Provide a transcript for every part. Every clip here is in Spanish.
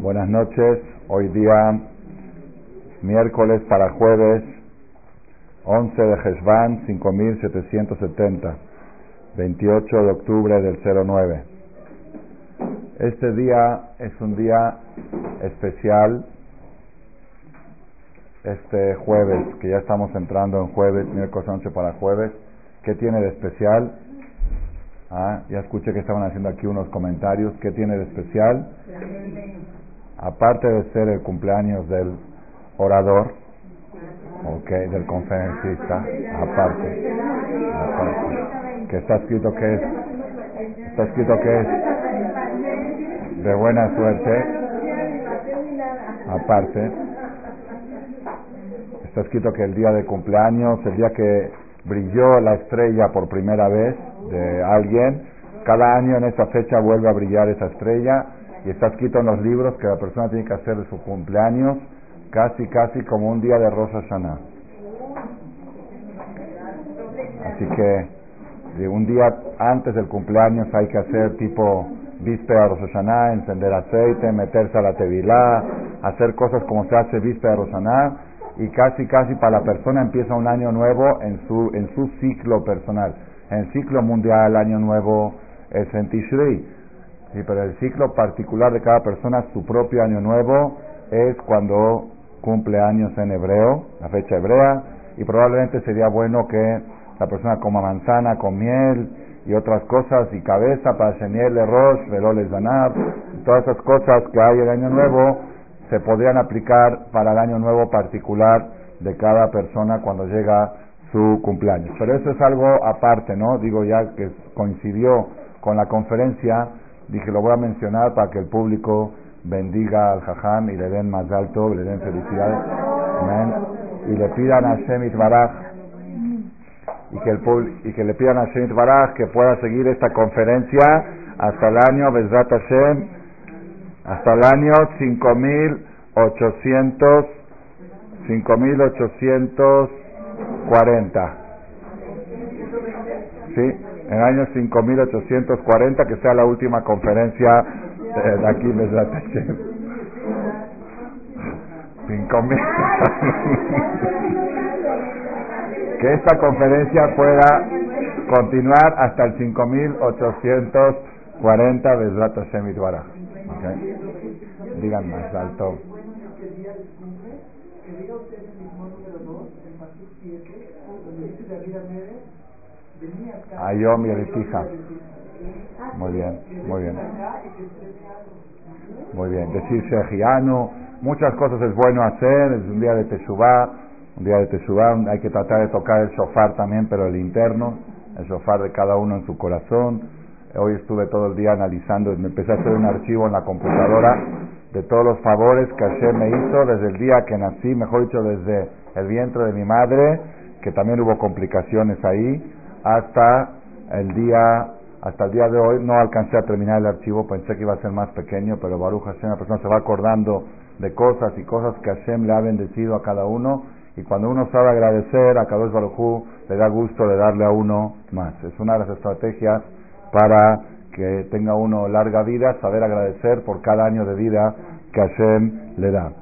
Buenas noches, hoy día miércoles para jueves 11 de Heshvan 5770, 28 de octubre del 09. Este día es un día especial, este jueves, que ya estamos entrando en jueves, miércoles 11 para jueves. ¿Qué tiene de especial? Ah, ya escuché que estaban haciendo aquí unos comentarios. ¿Qué tiene de especial? Aparte de ser el cumpleaños del orador, ok, del conferencista, aparte, aparte, que está escrito que es, está escrito que es de buena suerte, aparte, está escrito que el día de cumpleaños, el día que brilló la estrella por primera vez, de alguien, cada año en esa fecha vuelve a brillar esa estrella y está escrito en los libros que la persona tiene que hacer de su cumpleaños casi, casi como un día de Rosa Hashanah. Así que de un día antes del cumpleaños hay que hacer tipo víspera de Rosh encender aceite, meterse a la tevilá, hacer cosas como se hace víspera de Rosh Hashanah y casi, casi para la persona empieza un año nuevo en su, en su ciclo personal. En el ciclo mundial, año nuevo es en Tishrei. Sí, pero el ciclo particular de cada persona, su propio año nuevo, es cuando cumple años en hebreo, la fecha hebrea, y probablemente sería bueno que la persona coma manzana con miel y otras cosas, y cabeza para de rosh, veloles zanab, todas esas cosas que hay el año nuevo se podrían aplicar para el año nuevo particular de cada persona cuando llega su cumpleaños. Pero eso es algo aparte, ¿no? Digo ya que coincidió con la conferencia, dije lo voy a mencionar para que el público bendiga al Jajam y le den más alto, le den felicidades, y le pidan a Shemit Baraj y que, el, y que le pidan a Shemit Baraj que pueda seguir esta conferencia hasta el año Bezrat Hashem, hasta el año 5800 5800 40. ¿Sí? En el año 5840, que sea la última conferencia de aquí de la 5000. que esta conferencia pueda continuar hasta el 5840 de Zlata Shemitwara. ¿Okay? Digan más alto. Ayom y Eretija. Muy bien, muy bien. Muy bien. Decir Shejiano, muchas cosas es bueno hacer, es un día de Teshuvah, un día de Teshuvah, hay que tratar de tocar el shofar también, pero el interno, el shofar de cada uno en su corazón. Hoy estuve todo el día analizando, me empecé a hacer un archivo en la computadora de todos los favores que Hashem me hizo desde el día que nací, mejor dicho, desde el vientre de mi madre, que también hubo complicaciones ahí, hasta el día hasta el día de hoy no alcancé a terminar el archivo, pensé que iba a ser más pequeño, pero Baruch Hashem, la persona se va acordando de cosas y cosas que Hashem le ha bendecido a cada uno, y cuando uno sabe agradecer a Kadosh Baruj le da gusto de darle a uno más. Es una de las estrategias para que tenga uno larga vida, saber agradecer por cada año de vida que Hashem le da.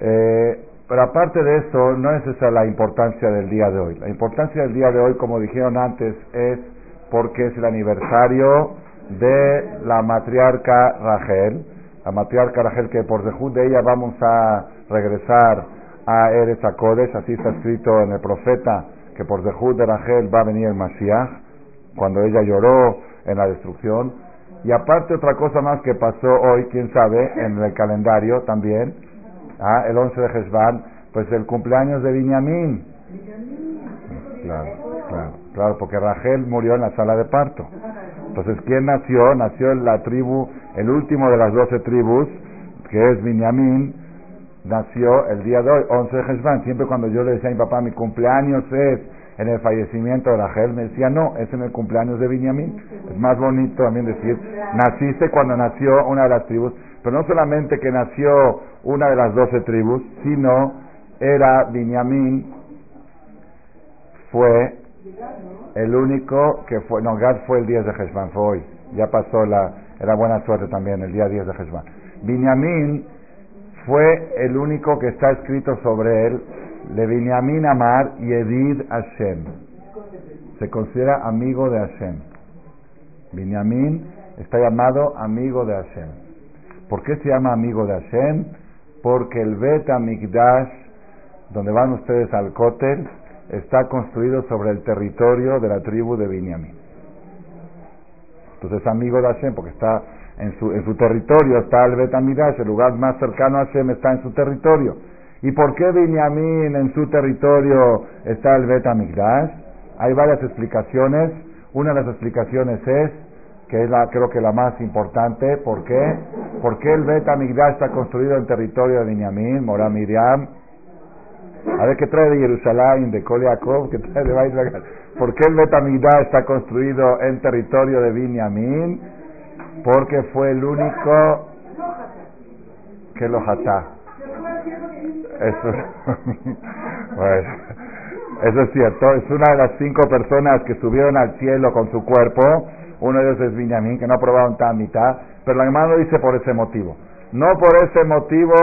Eh, pero aparte de eso, no es esa la importancia del día de hoy. La importancia del día de hoy, como dijeron antes, es porque es el aniversario de la matriarca Rachel. La matriarca Rachel, que por dejud de ella vamos a regresar a Eretz Kodesh, así está escrito en el profeta, que por dejud de Rachel va a venir el Mashiach, cuando ella lloró en la destrucción. Y aparte otra cosa más que pasó hoy, quién sabe, en el calendario también, ah, el 11 de Hezban, pues el cumpleaños de Binyamin. Claro, claro, claro, porque Rachel murió en la sala de parto. Entonces, ¿quién nació? Nació en la tribu, el último de las doce tribus, que es Binyamin, nació el día de hoy, 11 de Hezban. Siempre cuando yo le decía a mi papá, mi cumpleaños es en el fallecimiento de Rachel, me decía, no, es en el cumpleaños de Binyamin. Es más bonito también decir, naciste cuando nació una de las tribus, pero no solamente que nació una de las doce tribus, sino era Binyamin, fue el único que fue, no, Gad fue el 10 de Heshvan, fue hoy, ya pasó la, era buena suerte también, el día 10 de Heshvan. Binyamin fue el único que está escrito sobre él, le Binyamin Amar Yedid Hashem. Se considera amigo de Hashem. Binyamin está llamado amigo de Hashem. ¿Por qué se llama amigo de Hashem? Porque el Bet Amigdash, donde van ustedes al Kotel, está construido sobre el territorio de la tribu de Binyamin. Entonces es amigo de Hashem porque está en su, en su territorio, está el Bet Amigdash, el lugar más cercano a Hashem está en su territorio. ¿Y por qué Binyamin en su territorio está el Bet Amigdash? Hay varias explicaciones. Una de las explicaciones es que es la, creo que la más importante. ¿Por qué? Porque el Bet Amigdash está construido en territorio de Binyamin, Morá Miriam. A ver qué trae de Jerusalén, de Koliakov, qué trae de ¿Por qué el Bet Amigdash está construido en territorio de Binyamin? Porque fue el único que lo jatá. Eso, bueno, eso es cierto. Es una de las cinco personas que subieron al cielo con su cuerpo uno de ellos es Binyamin, que no aprobaron mitad, pero la hermana dice por ese motivo. No por ese motivo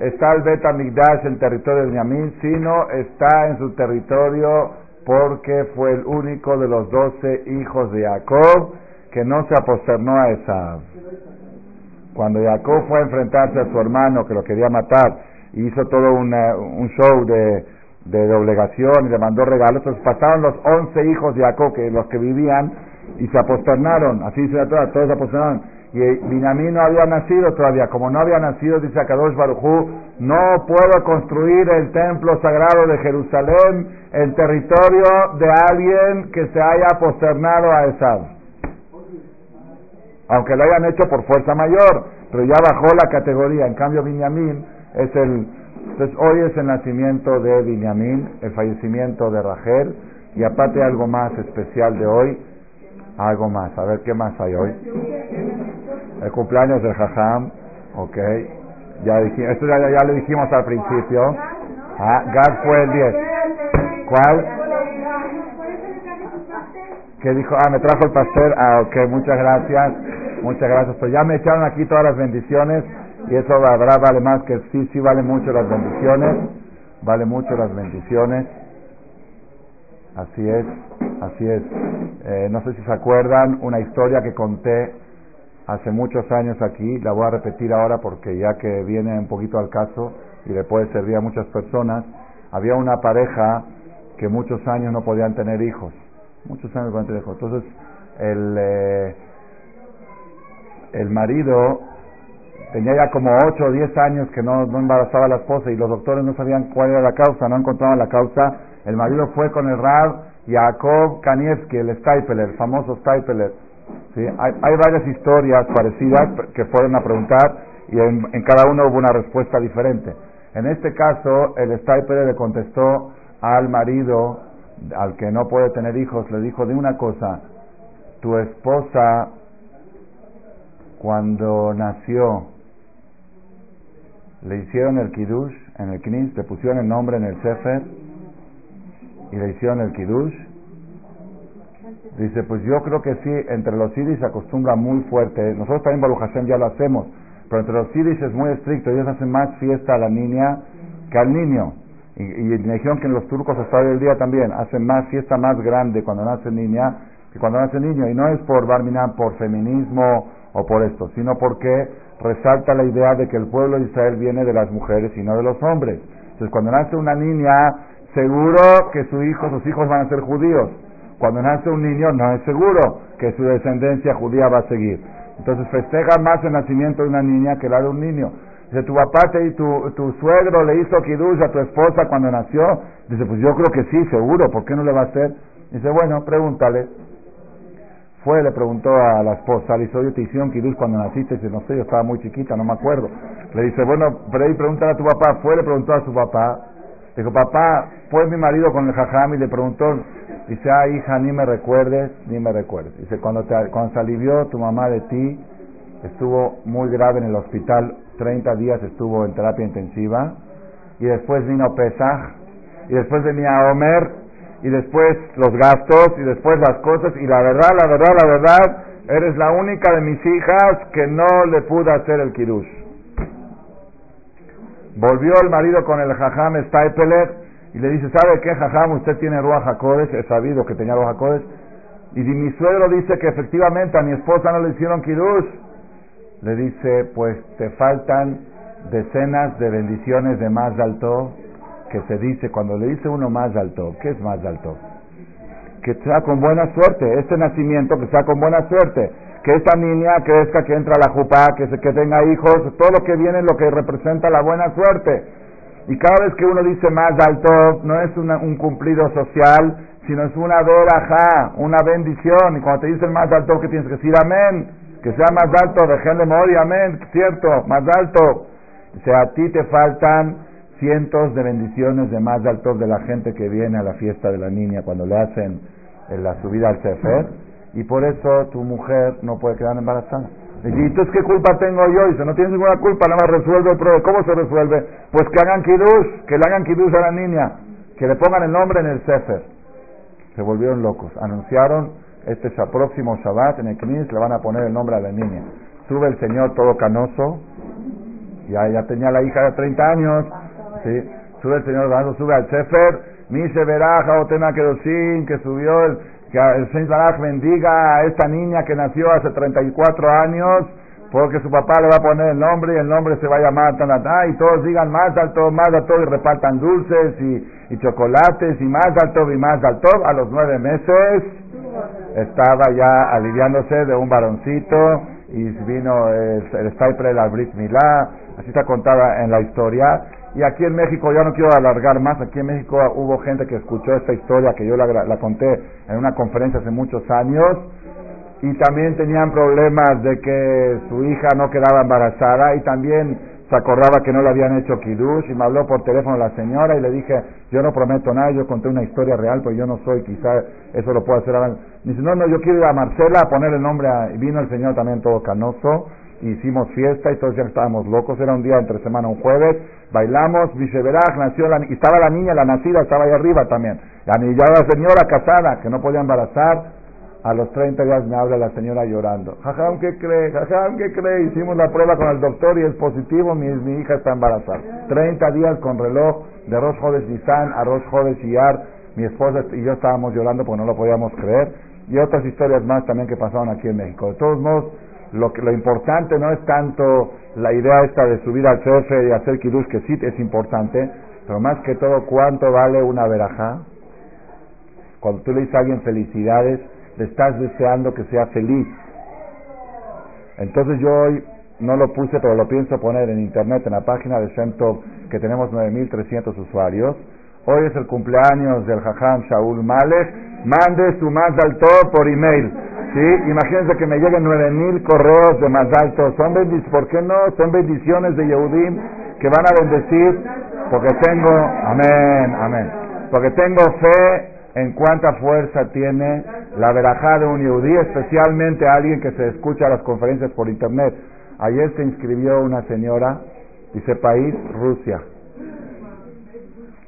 está el Bet Amigdash en territorio de Binyamin, sino está en su territorio porque fue el único de los doce hijos de Jacob que no se aposternó a esa. Cuando Jacob fue a enfrentarse a su hermano que lo quería matar hizo todo un show de, de doblegación y le mandó regalos, entonces pasaron los once hijos de Jacob, que los que vivían, y se aposternaron, así dice la todos se aposternaron. Y Binamín no había nacido todavía, como no había nacido, dice Akadosh Barujú, no puedo construir el templo sagrado de Jerusalén en territorio de alguien que se haya aposternado a Esab. Aunque lo hayan hecho por fuerza mayor, pero ya bajó la categoría. En cambio, Binyamin es el. Entonces, hoy es el nacimiento de Binyamin, el fallecimiento de Rachel, y aparte algo más especial de hoy, algo más. A ver, ¿qué más hay hoy? El cumpleaños del Jajam. Ok. Ya dijimos, esto ya, ya, le dijimos al principio. Ah, Gad fue el 10. ¿Cuál? ¿Qué dijo? Ah, me trajo el pastel. Ah, ok, muchas gracias. Muchas gracias. Pues ya me echaron aquí todas las bendiciones. Y eso verdad vale más que sí, sí vale mucho las bendiciones. Vale mucho las bendiciones. Así es, así es. Eh, no sé si se acuerdan una historia que conté hace muchos años aquí, la voy a repetir ahora porque ya que viene un poquito al caso y le puede servir a muchas personas. Había una pareja que muchos años no podían tener hijos, muchos años no podían tener hijos. Entonces el, eh, el marido tenía ya como 8 o 10 años que no, no embarazaba a la esposa y los doctores no sabían cuál era la causa, no encontraban la causa el marido fue con el Rab Jacob Kanievski, el Staipeler, el famoso Staipeler. ¿sí? Hay, hay, varias historias parecidas que fueron a preguntar y en, cada uno hubo una respuesta diferente. En este caso, el Staipeler le contestó al marido, al que no puede tener hijos, le dijo de una cosa, tu esposa cuando nació le hicieron el kiddush en el knis, le pusieron el nombre en el sefer y le hicieron el kiddush. Dice, pues yo creo que sí, entre los sidis se acostumbra muy fuerte. Nosotros también Baruch Hashem ya lo hacemos, pero entre los sidis es muy estricto. Ellos hacen más fiesta a la niña que al niño. Y, y me dijeron que en los turcos hasta hoy el día también hacen más fiesta más grande cuando nace niña que cuando nace niño. Y no es por Barminan, por feminismo o por esto, sino porque resalta la idea de que el pueblo de Israel viene de las mujeres y no de los hombres. Entonces cuando nace una niña seguro que su hijo, sus hijos van a ser judíos. Cuando nace un niño no es seguro que su descendencia judía va a seguir. Entonces festeja más el nacimiento de una niña que la de un niño. Dice, tu papá te, tu, tu suegro le hizo kiddush a tu esposa cuando nació. Dice, pues yo creo que sí, seguro, ¿por qué no le va a hacer? Dice, bueno, pregúntale. Fue, le preguntó a la esposa, le dice, oye, te hicieron kiddush cuando naciste. Dice, no sé, yo estaba muy chiquita, no me acuerdo. Le dice, bueno, pero ahí pregúntale a tu papá. Fue, le preguntó a su papá. Dijo, papá, fue mi marido con el jajam y le preguntó, dice, ah, hija, ni me recuerdes, ni me recuerdes. Dice, cuando, te, cuando se alivió tu mamá de ti, estuvo muy grave en el hospital, 30 días estuvo en terapia intensiva, y después vino Pesaj, y después venía Omer, y después los gastos, y después las cosas, y la verdad, la verdad, la verdad, eres la única de mis hijas que no le pude hacer el kirush. Volvió el marido con el jajam Staipeler y le dice, ¿sabe qué, jajam? Usted tiene Ruach HaKodesh, he sabido que tenía Ruach HaKodesh. Y mi suegro dice que efectivamente a mi esposa no le hicieron kiddush. Le dice, pues te faltan decenas de bendiciones de más alto que se dice cuando le dice uno más alto. ¿Qué es más alto? Que sea con buena suerte, este nacimiento que sea con buena suerte que esta niña crezca, que entre a la jupá, que, se, que tenga hijos, todo lo que viene lo que representa la buena suerte. Y cada vez que uno dice más alto, no es un cumplido social, sino es una verajá, una bendición. Y cuando te dicen más alto, que tienes que decir amén, que sea más alto, de morir, amén, cierto, más alto. O sea, a ti te faltan cientos de bendiciones de más alto de la gente que viene a la fiesta de la niña cuando le hacen la subida al Sefer y por eso tu mujer no puede quedar embarazada. Y entonces, ¿qué culpa tengo yo? Dice, no tienes ninguna culpa, nada más resuelve el problema. ¿Cómo se resuelve? Pues que hagan kiddush, que le hagan kiddush a la niña, que le pongan el nombre en el sefer. Se volvieron locos. Anunciaron, este próximo Shabbat en el Knis le van a poner el nombre a la niña. Sube el señor todo canoso, ya, ya tenía la hija de 30 años, ¿sí? Sube el señor canoso, sube al sefer, Mise Beraja, Otena Kedosin, que subió el que el Señor Baraj bendiga a esta niña que nació hace 34 años, porque su papá le va a poner el nombre y el nombre se va a llamar Tanatá, y todos digan más alto, más alto, y repartan dulces y, y chocolates, y más alto y más alto. A los nueve meses estaba ya aliviándose de un varoncito y vino el, el de la Brit Milá, así está contada en la historia. Y aquí en México, ya no quiero alargar más, aquí en México hubo gente que escuchó esta historia que yo la, la conté en una conferencia hace muchos años. Y también tenían problemas de que su hija no quedaba embarazada. Y también se acordaba que no le habían hecho kiddush. Y me habló por teléfono la señora y le dije, yo no prometo nada, yo conté una historia real, pues yo no soy, quizá eso lo puedo hacer. Me dice, no, no, yo quiero ir a Marcela a poner el nombre, y vino el señor también todo canoso, hicimos fiesta y todos ya estábamos locos, era un día entre semana, un jueves, bailamos, Visheberaj nació, la, y estaba la niña, la nacida, estaba ahí arriba también, la, la señora casada, que no podía embarazar, a los 30 días me habla la señora llorando. Jajam, ¿qué cree? Jajam, ¿qué cree? Hicimos la prueba con el doctor y es positivo, mi, mi hija está embarazada. 30 días con reloj de Rosh Jodes Nisan a Rosh Jodes Iyar. Mi esposa y yo estábamos llorando porque no lo podíamos creer. Y otras historias más también que pasaron aquí en México. De todos modos, lo, que, lo importante no es tanto la idea esta de subir al jefe y hacer kiddush, que sí es importante, pero más que todo, ¿cuánto vale una verajá? Cuando tú le dices a alguien felicidades, le estás deseando que sea feliz. Entonces yo hoy no lo puse, pero lo pienso poner en internet, en la página de Shemtov, que tenemos 9.300 usuarios. Hoy es el cumpleaños del Jajam Shaul Malek. Mande su más alto por email. ¿Sí? Imagínense que me lleguen 9000 correos de más alto. Son bendiciones, ¿por qué no? Son bendiciones de Yehudim que van a bendecir porque tengo, amén, amén. Porque tengo fe en cuánta fuerza tiene la verajá de un Yehudí, especialmente alguien que se escucha las conferencias por internet. Ayer se inscribió una señora, dice país, Rusia.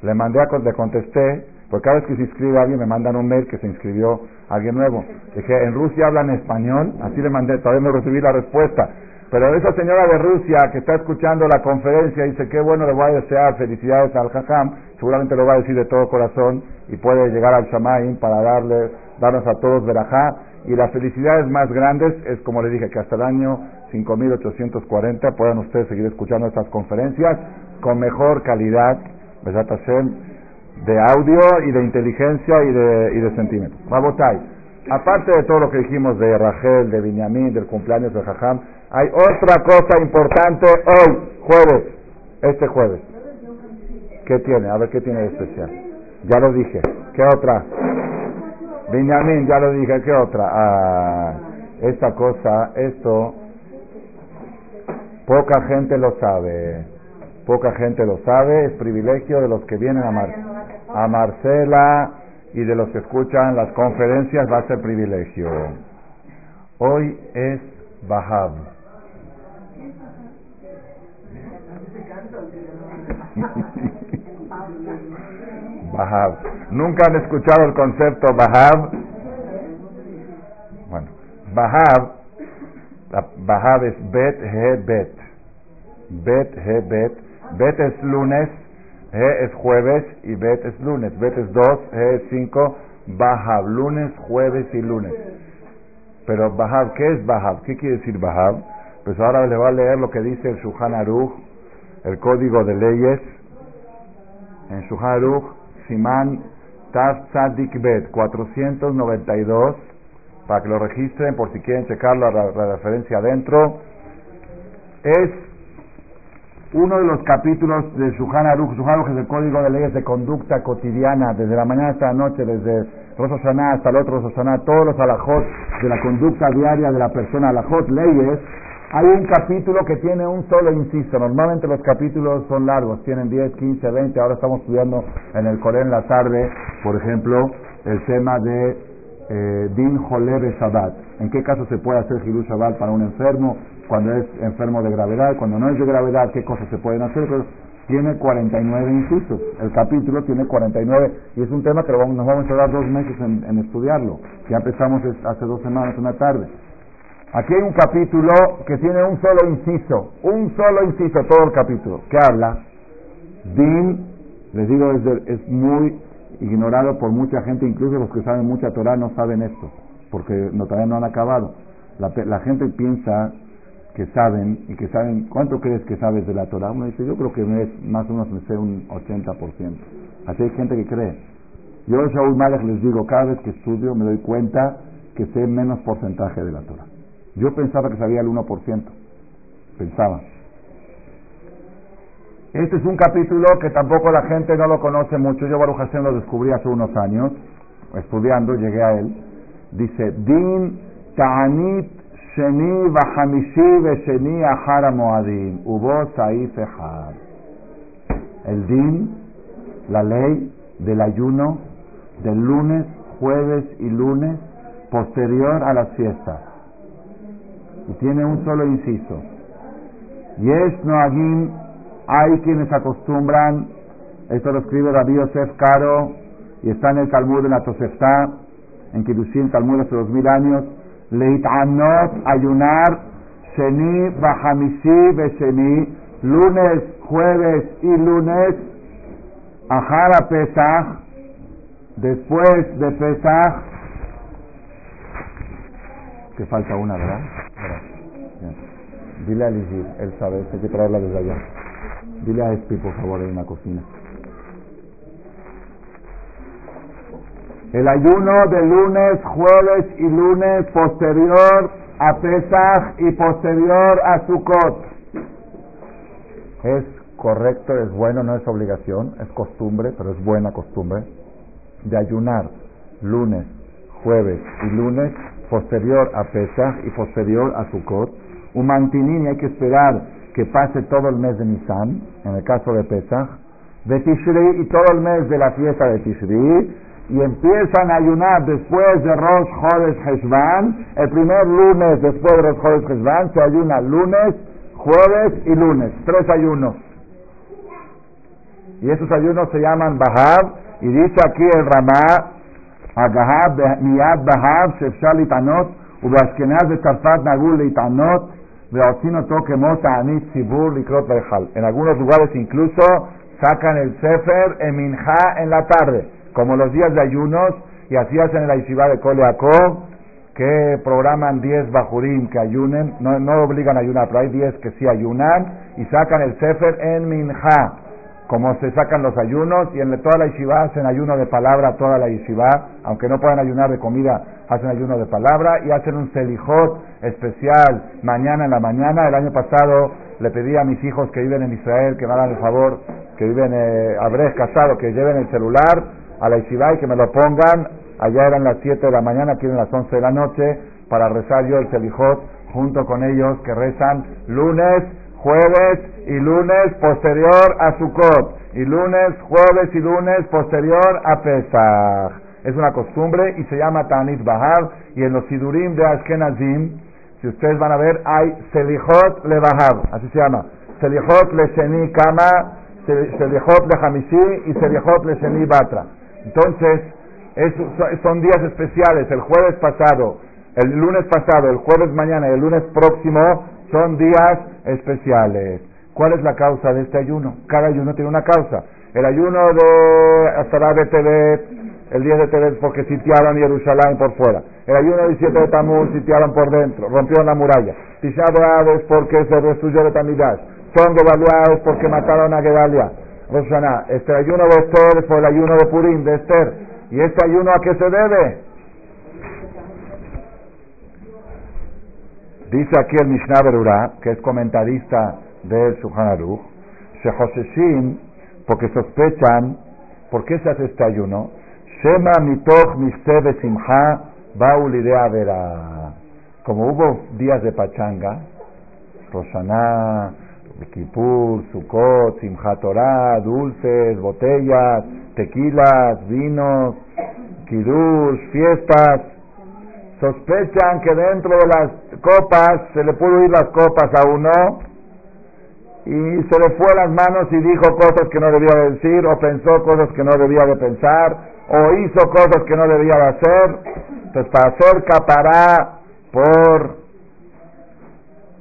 Le mandé a, le contesté, porque cada vez que se inscribe alguien me mandan un mail que se inscribió alguien nuevo. Dije, en Rusia hablan español, así le mandé, todavía no recibí la respuesta. Pero esa señora de Rusia que está escuchando la conferencia dice, qué bueno, le voy a desear felicidades al Jajam, seguramente lo va a decir de todo corazón y puede llegar al Shamaim para darle, darnos a todos verajá. Y las felicidades más grandes es, como le dije, que hasta el año 5840 puedan ustedes seguir escuchando estas conferencias con mejor calidad, de audio y de inteligencia y de, y de sentimientos. Aparte de todo lo que dijimos de Rachel, de Binyamin, del cumpleaños de Jajam, hay otra cosa importante hoy, jueves, este jueves. ¿Qué tiene? A ver, ¿qué tiene de especial? Ya lo dije. ¿Qué otra? Binyamin, ya lo dije. ¿Qué otra? Ah, esta cosa, esto, poca gente lo sabe. Poca gente lo sabe. Es privilegio de los que vienen a, Mar a Marcela y de los que escuchan las conferencias. Va a ser privilegio. Hoy es Bahab. Bahab. ¿Nunca han escuchado el concepto Bahab? Bueno, Bahab, Bahab es Bet He Bet. Bet He Bet Bet es lunes, He es jueves y Bet es lunes. Bet es 2, He es 5, Bahab, lunes, jueves y lunes. Pero Bahab, ¿qué es Bahab? ¿Qué quiere decir Bahab? Pues ahora le voy a leer lo que dice el Shuhan Aruch, el código de leyes. En Shuhan Aruch, Simán Taf Tzadik Bet, 492, para que lo registren por si quieren checar la, la referencia adentro. Es uno de los capítulos de Shuhan Aruch. Shuhan es el código de leyes de conducta cotidiana, desde la mañana hasta la noche, desde Rosh hasta el otro Rosh todos los alajot de la conducta diaria de la persona, alajot, leyes. Hay un capítulo que tiene un solo inciso. Normalmente los capítulos son largos, tienen 10, 15, 20. Ahora estamos estudiando en el Corén en la tarde, por ejemplo, el tema de eh, Din Jolebe Shabbat. ¿En qué caso se puede hacer Hilu Shabbat para un enfermo? Cuando es enfermo de gravedad, cuando no es de gravedad, qué cosas se pueden hacer, pero tiene 49 incisos. El capítulo tiene 49 y es un tema que nos vamos a tardar dos meses en, estudiarlo. Ya empezamos hace dos semanas, una tarde. Aquí hay un capítulo que tiene un solo inciso, un solo inciso, todo el capítulo, que habla. Din, les digo, es, es muy ignorado por mucha gente, incluso los que saben mucha Torah no saben esto, porque todavía no han acabado. La, la gente piensa que saben y que saben, ¿cuánto crees que sabes de la Torah? Uno dice, yo creo que más o menos me sé un 80%. Así hay gente que cree. Yo, Shaul Malek, les digo, cada vez que estudio me doy cuenta que sé menos porcentaje de la Torah. Yo pensaba que sabía el 1%. Pensaba. Este es un capítulo que tampoco la gente no lo conoce mucho. Yo, Baruch Hashem, lo descubrí hace unos años, estudiando, llegué a él. Dice, Din Ta'anit Sheni Bahamishi Sheni Ahara Moadim. Hubo El din, la ley del ayuno del lunes, jueves y lunes posterior a las fiestas. Y tiene un solo inciso. Yes Noagim, hay quienes acostumbran, esto lo escribe Rabbi Yosef Caro, y está en el Talmud de la Tosefta, en Kiddushin, Talmud hace dos mil años, Leitanot, ayunar, Sheni, Bahamisi, Besheni, lunes, jueves y lunes, Ahara Pesach, después de Pesach, que falta una, ¿verdad? Dile a Ligir, él sabe, hay que traerla desde allá. Dile a Espi, por favor, en la cocina. El ayuno de lunes, jueves y lunes posterior a Pesach y posterior a Sukkot. Es correcto, es bueno, no es obligación, es costumbre, pero es buena costumbre, de ayunar lunes, jueves y lunes posterior a Pesach y posterior a Sukkot. Un mantinín hay que esperar que pase todo el mes de Nisan, en el caso de Pesach, de Tishri y todo el mes de la fiesta de Tishri, y empiezan a ayunar después de Rosh Chodesh Heshvan, el primer lunes después de Rosh Chodesh Heshvan se ayuna lunes, jueves y lunes, tres ayunos. Y esos ayunos se llaman Bahab, y dice aquí el Ramá, Agahab, Miyad Bahab, Shefshal Litanot, Ubashkenaz de Tarfat Nagul Litanot, Veocino Toque Anit Sibur Likrot Bejal. En algunos lugares incluso sacan el Sefer en en la tarde como los días de ayunos, y así hacen en la de Coleacó, que programan 10 bajurim que ayunen, no, no obligan a ayunar, pero hay 10 que sí ayunan, y sacan el Sefer en Minja, como se sacan los ayunos, y en toda la Yeshiva hacen ayuno de palabra, toda la Yeshiva, aunque no puedan ayunar de comida, hacen ayuno de palabra, y hacen un selijot especial mañana en la mañana. El año pasado le pedí a mis hijos que viven en Israel, que me hagan el favor, que viven, eh, habré casado, que lleven el celular, a la Yeshiva y que me lo pongan. Allá eran las 7 de la mañana, aquí eran las 11 de la noche, para rezar yo el Selijot junto con ellos que rezan lunes, jueves y lunes posterior a Sukkot. Y lunes, jueves y lunes posterior a Pesach. Es una costumbre y se llama Tanit Bahar. Y en los Sidurim de Ashkenazim, si ustedes van a ver, hay Selijot Le Bahar, así se llama. Selijot Le Sheni Kama, Selijot Le Hamishi y Selijot Le Sheni Batra. Entonces, son días especiales. El jueves pasado, el lunes pasado, el jueves mañana y el lunes próximo son días especiales. ¿Cuál es la causa de este ayuno? Cada ayuno tiene una causa. El ayuno de hasta de Tebet, el 10 de Tebet porque sitiaron Jerusalén por fuera. El ayuno del 17 de Tamuz sitiaron por dentro, rompieron la muralla. Tisha es porque se destruyó de Tamidash. Son es porque mataron a Gedalia. Roshaná, este ayuno de Esther fue el ayuno de Purim, de Esther. ¿Y este ayuno a qué se debe? Dice aquí el Mishnah Berurah, que es comentarista del Shulchan Aruch, Shehoseshin, porque sospechan, ¿por qué se hace este ayuno? Shema mitoch mistebe simha baulidea vera. Como hubo días de pachanga, Roshaná, Kipur, Sukkot, Simchat Torah, dulces, botellas, tequilas, vinos, kirush, fiestas, sospechan que dentro de las copas se le pudo ir las copas a uno y se le fue a las manos y dijo cosas que no debía de decir o pensó cosas que no debía de pensar o hizo cosas que no debía de hacer. Entonces para hacer capará por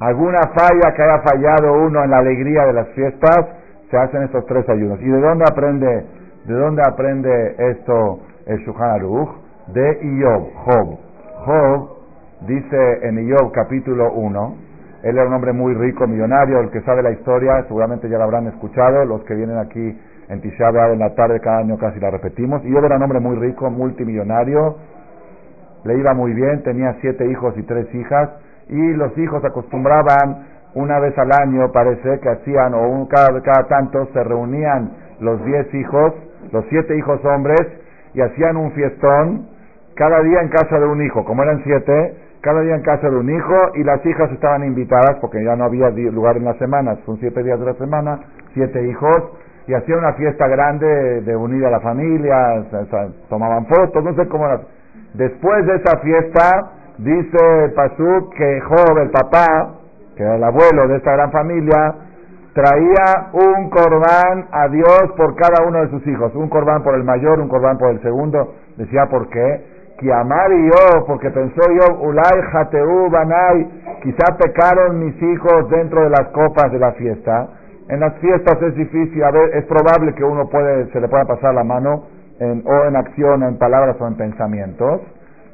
alguna falla que haya fallado uno en la alegría de las fiestas, se hacen estos tres ayunos. ¿Y de dónde aprende, de dónde aprende esto el Shulchan Aruch? De Iob, Job. Job dice en Iob capítulo 1, él era un hombre muy rico, millonario, el que sabe la historia, seguramente ya la habrán escuchado, los que vienen aquí en Tisha en la tarde cada año casi la repetimos. Iob era un hombre muy rico, multimillonario, le iba muy bien, tenía siete hijos y tres hijas, y los hijos acostumbraban una vez al año, parece que hacían, o un, cada, cada tanto se reunían los diez hijos, los siete hijos hombres, y hacían un fiestón cada día en casa de un hijo, como eran siete, cada día en casa de un hijo y las hijas estaban invitadas porque ya no había lugar en la semana, son siete días de la semana, siete hijos y hacían una fiesta grande de unir a la familia, tomaban fotos, no sé cómo era. Después de esa fiesta, dice Pasuk que Job, el papá, que era el abuelo de esta gran familia, traía un corbán a Dios por cada uno de sus hijos, un corbán por el mayor, un corbán por el segundo, decía por qué, que amar yo, porque pensó yo, Ulay, Jateu, Banay, quizá pecaron mis hijos dentro de las copas de la fiesta. En las fiestas es difícil, a ver, es probable que uno puede, se le pueda pasar la mano en, o en acción, en palabras o en pensamientos.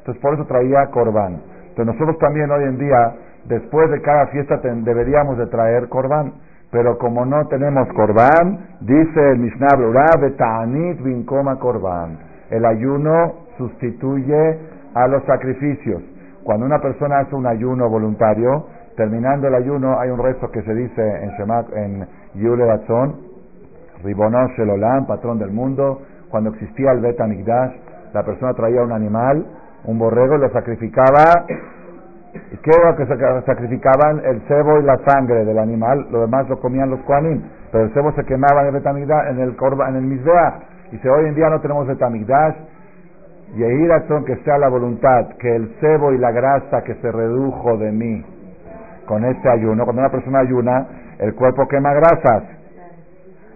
Entonces por eso traía corbán. Entonces nosotros también hoy en día, después de cada fiesta, deberíamos de traer corbán. Pero como no tenemos corbán, dice el Mishnah Ta'anit Vincoma corbán. El ayuno sustituye a los sacrificios. Cuando una persona hace un ayuno voluntario, terminando el ayuno, hay un rezo que se dice en en Yule Batzon, Ribonon Shelolam, patrón del mundo, cuando existía el Bet la persona traía un animal, un borrego, lo sacrificaba. ¿Y qué era que sacrificaban? El cebo y la sangre del animal, lo demás lo comían los Koanim, pero el cebo se quemaba en el Bet en el, en el Y si hoy en día no tenemos Bet y razón que sea la voluntad, que el cebo y la grasa que se redujo de mí con este ayuno, cuando una persona ayuna, el cuerpo quema grasas.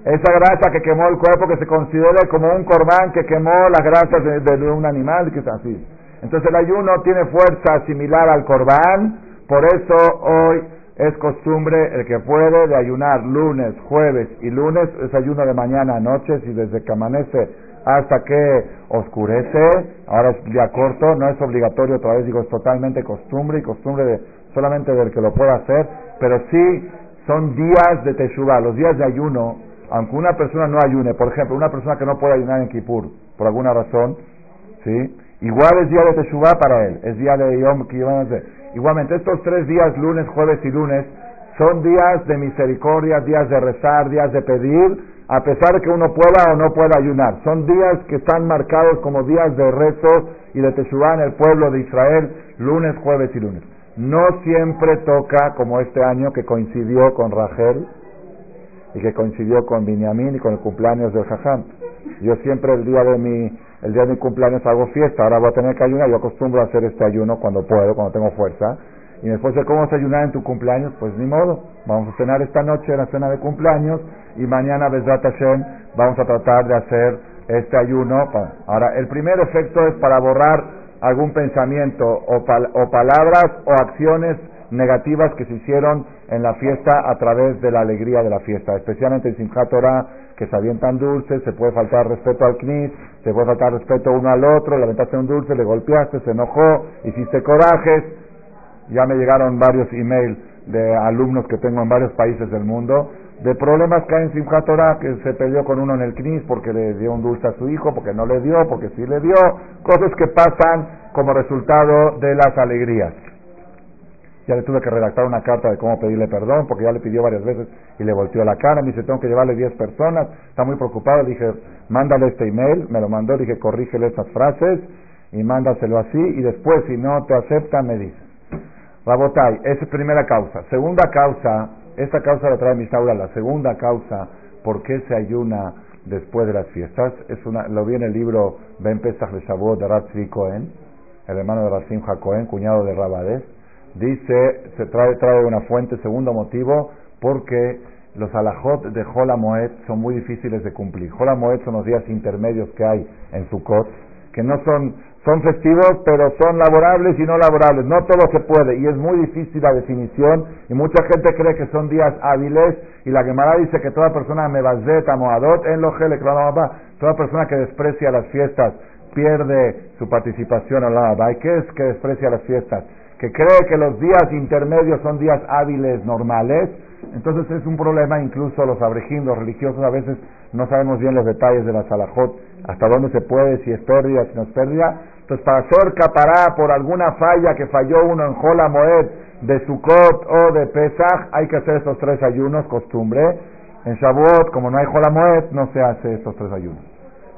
Esa grasa que quemó el cuerpo que se considera como un corbán que quemó las grasas de, un animal, que es así. Entonces el ayuno tiene fuerza similar al corbán, por eso hoy es costumbre el que puede de ayunar lunes, jueves y lunes, es ayuno de mañana a noche, y desde que amanece hasta que oscurece, ahora es día corto, no es obligatorio, otra vez digo, es totalmente costumbre y costumbre de, solamente del que lo pueda hacer, pero sí son días de Teshuvah, los días de ayuno, aunque una persona no ayune, por ejemplo, una persona que no puede ayunar en Kippur, por alguna razón, ¿sí? Igual es día de Teshuvah para él, es día de Yom Kippur. Igualmente, estos tres días, lunes, jueves y lunes, son días de misericordia, días de rezar, días de pedir, a pesar de que uno pueda o no pueda ayunar. Son días que están marcados como días de rezo y de Teshuvah en el pueblo de Israel, lunes, jueves y lunes. No siempre toca como este año que coincidió con Rachel y que coincidió con Binyamin y con el cumpleaños del Jajam. Yo siempre el día de mi el día de mi cumpleaños hago fiesta, ahora voy a tener que ayunar, yo acostumbro a hacer este ayuno cuando puedo, cuando tengo fuerza. Y después de cómo vas a ayunar en tu cumpleaños, pues ni modo, vamos a cenar esta noche la cena de cumpleaños y mañana, Besrat Hashem, vamos a tratar de hacer este ayuno. Ahora, el primer efecto es para borrar algún pensamiento o, o palabras o acciones negativas que se hicieron en la fiesta a través de la alegría de la fiesta, especialmente en Simchat Torah, que se avientan dulces, se puede faltar respeto al knis, se puede faltar respeto uno al otro, le aventaste un dulce, le golpeaste, se enojó, hiciste corajes. Ya me llegaron varios emails de alumnos que tengo en varios países del mundo de problemas que hay en Simchat Torah, que se peleó con uno en el CNIS porque le dio un dulce a su hijo, porque no le dio, porque sí le dio, cosas que pasan como resultado de las alegrías. Ya le tuve que redactar una carta de cómo pedirle perdón, porque ya le pidió varias veces y le volteó la cara. Me dice, tengo que llevarle 10 personas. Está muy preocupado. Dije, mándale este email. Me lo mandó. Dije, corrígele estas frases y mándaselo así. Y después, si no te acepta, me dice. Rabotai, esa es primera causa. Segunda causa, esta causa la trae Misaura. La segunda causa, ¿por qué se ayuna después de las fiestas? Es una, lo vi en el libro Ben Pesach de Shavuot de Ratzvi Cohen, el hermano de Ratzim Cohen, cuñado de Rabades Dice, se trae, trae una fuente, segundo motivo, porque los alajot de Jola Moed son muy difíciles de cumplir. Jola Moed son los días intermedios que hay en Sukkot, que no son, son festivos, pero son laborables y no laborables. No todo se puede, y es muy difícil la definición, y mucha gente cree que son días hábiles, y la Gemara dice que toda persona me amoadot, en lo toda persona que desprecia las fiestas pierde su participación en la ¿Y qué es que desprecia las fiestas? Que cree que los días intermedios son días hábiles normales, entonces es un problema, incluso los abrejín, los religiosos a veces no sabemos bien los detalles de la salajot, hasta dónde se puede, si es pérdida, si no es pérdida. Entonces para hacer capará por alguna falla que falló uno en Jola de Sukkot o de Pesach, hay que hacer estos tres ayunos, costumbre. En Shavuot, como no hay Jola no se hace estos tres ayunos.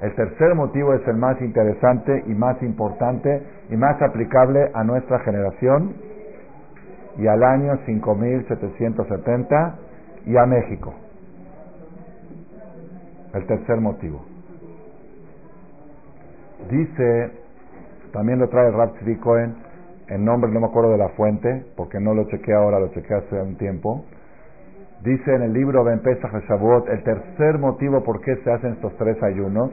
El tercer motivo es el más interesante y más importante y más aplicable a nuestra generación y al año 5770 y a México. El tercer motivo. Dice, también lo trae Rab Cohen, en nombre no me acuerdo de la fuente, porque no lo chequeé ahora, lo chequeé hace un tiempo. Dice en el libro Ben Pesach el tercer motivo por qué se hacen estos tres ayunos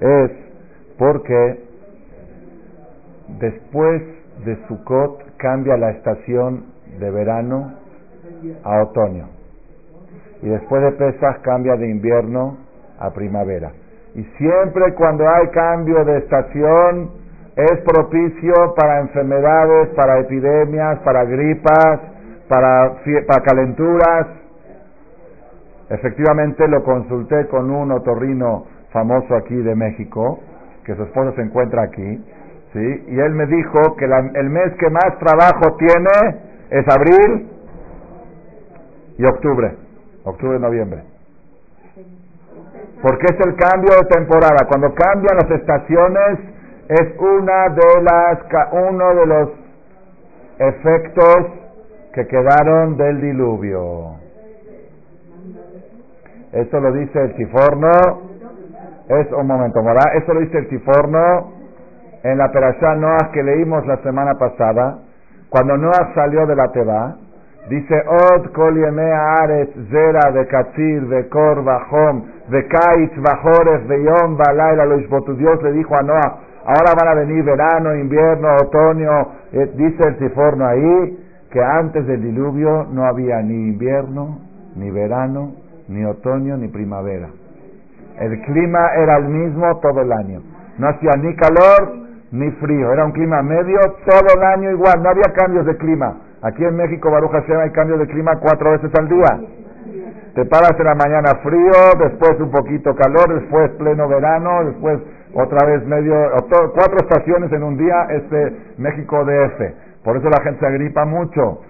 es porque después de Sukkot cambia la estación de verano a otoño. Y después de Pesach cambia de invierno a primavera. Y siempre cuando hay cambio de estación es propicio para enfermedades, para epidemias, para gripas, para, para calenturas. Efectivamente lo consulté con un otorrino famoso aquí de México, que su esposa se encuentra aquí, ¿sí? y él me dijo que el mes que más trabajo tiene es abril y octubre, octubre noviembre. Porque es el cambio de temporada. Cuando cambian las estaciones es una de las uno de los efectos que quedaron del diluvio. Esto lo dice el Ciforno es un momento, ¿verdad? Eso lo dice el Tiforno en la Perashá Noah que leímos la semana pasada. Cuando Noah salió de la Teba, dice: Od kol aretz zera de katzir, de kor, bajom, de kaitz, bajores, de yom, balaila, lo Dios le dijo a Noah: Ahora van a venir verano, invierno, otoño. Eh, dice el Tiforno ahí que antes del diluvio no había ni invierno, ni verano, ni otoño, ni primavera. El clima era el mismo todo el año. No hacía ni calor ni frío. Era un clima medio todo el año igual. No había cambios de clima. Aquí en México, Baruch Hashem, hay cambios de clima cuatro veces al día. Te paras en la mañana frío, después un poquito calor, después pleno verano, después otra vez medio, cuatro estaciones en un día, este México DF. Por eso la gente se agripa mucho.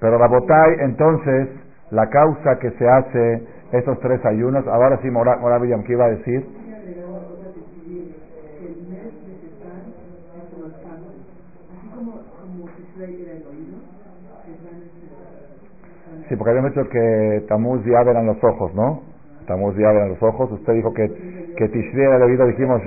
Pero la botay, entonces, la causa que se hace esos tres ayunos. Ahora sí, Moravillam, ¿qué iba a decir? Sí, porque habíamos dicho que Tamuz y eran los ojos, ¿no? Tamuz y los ojos. Usted dijo que, que Tishri era el oído, dijimos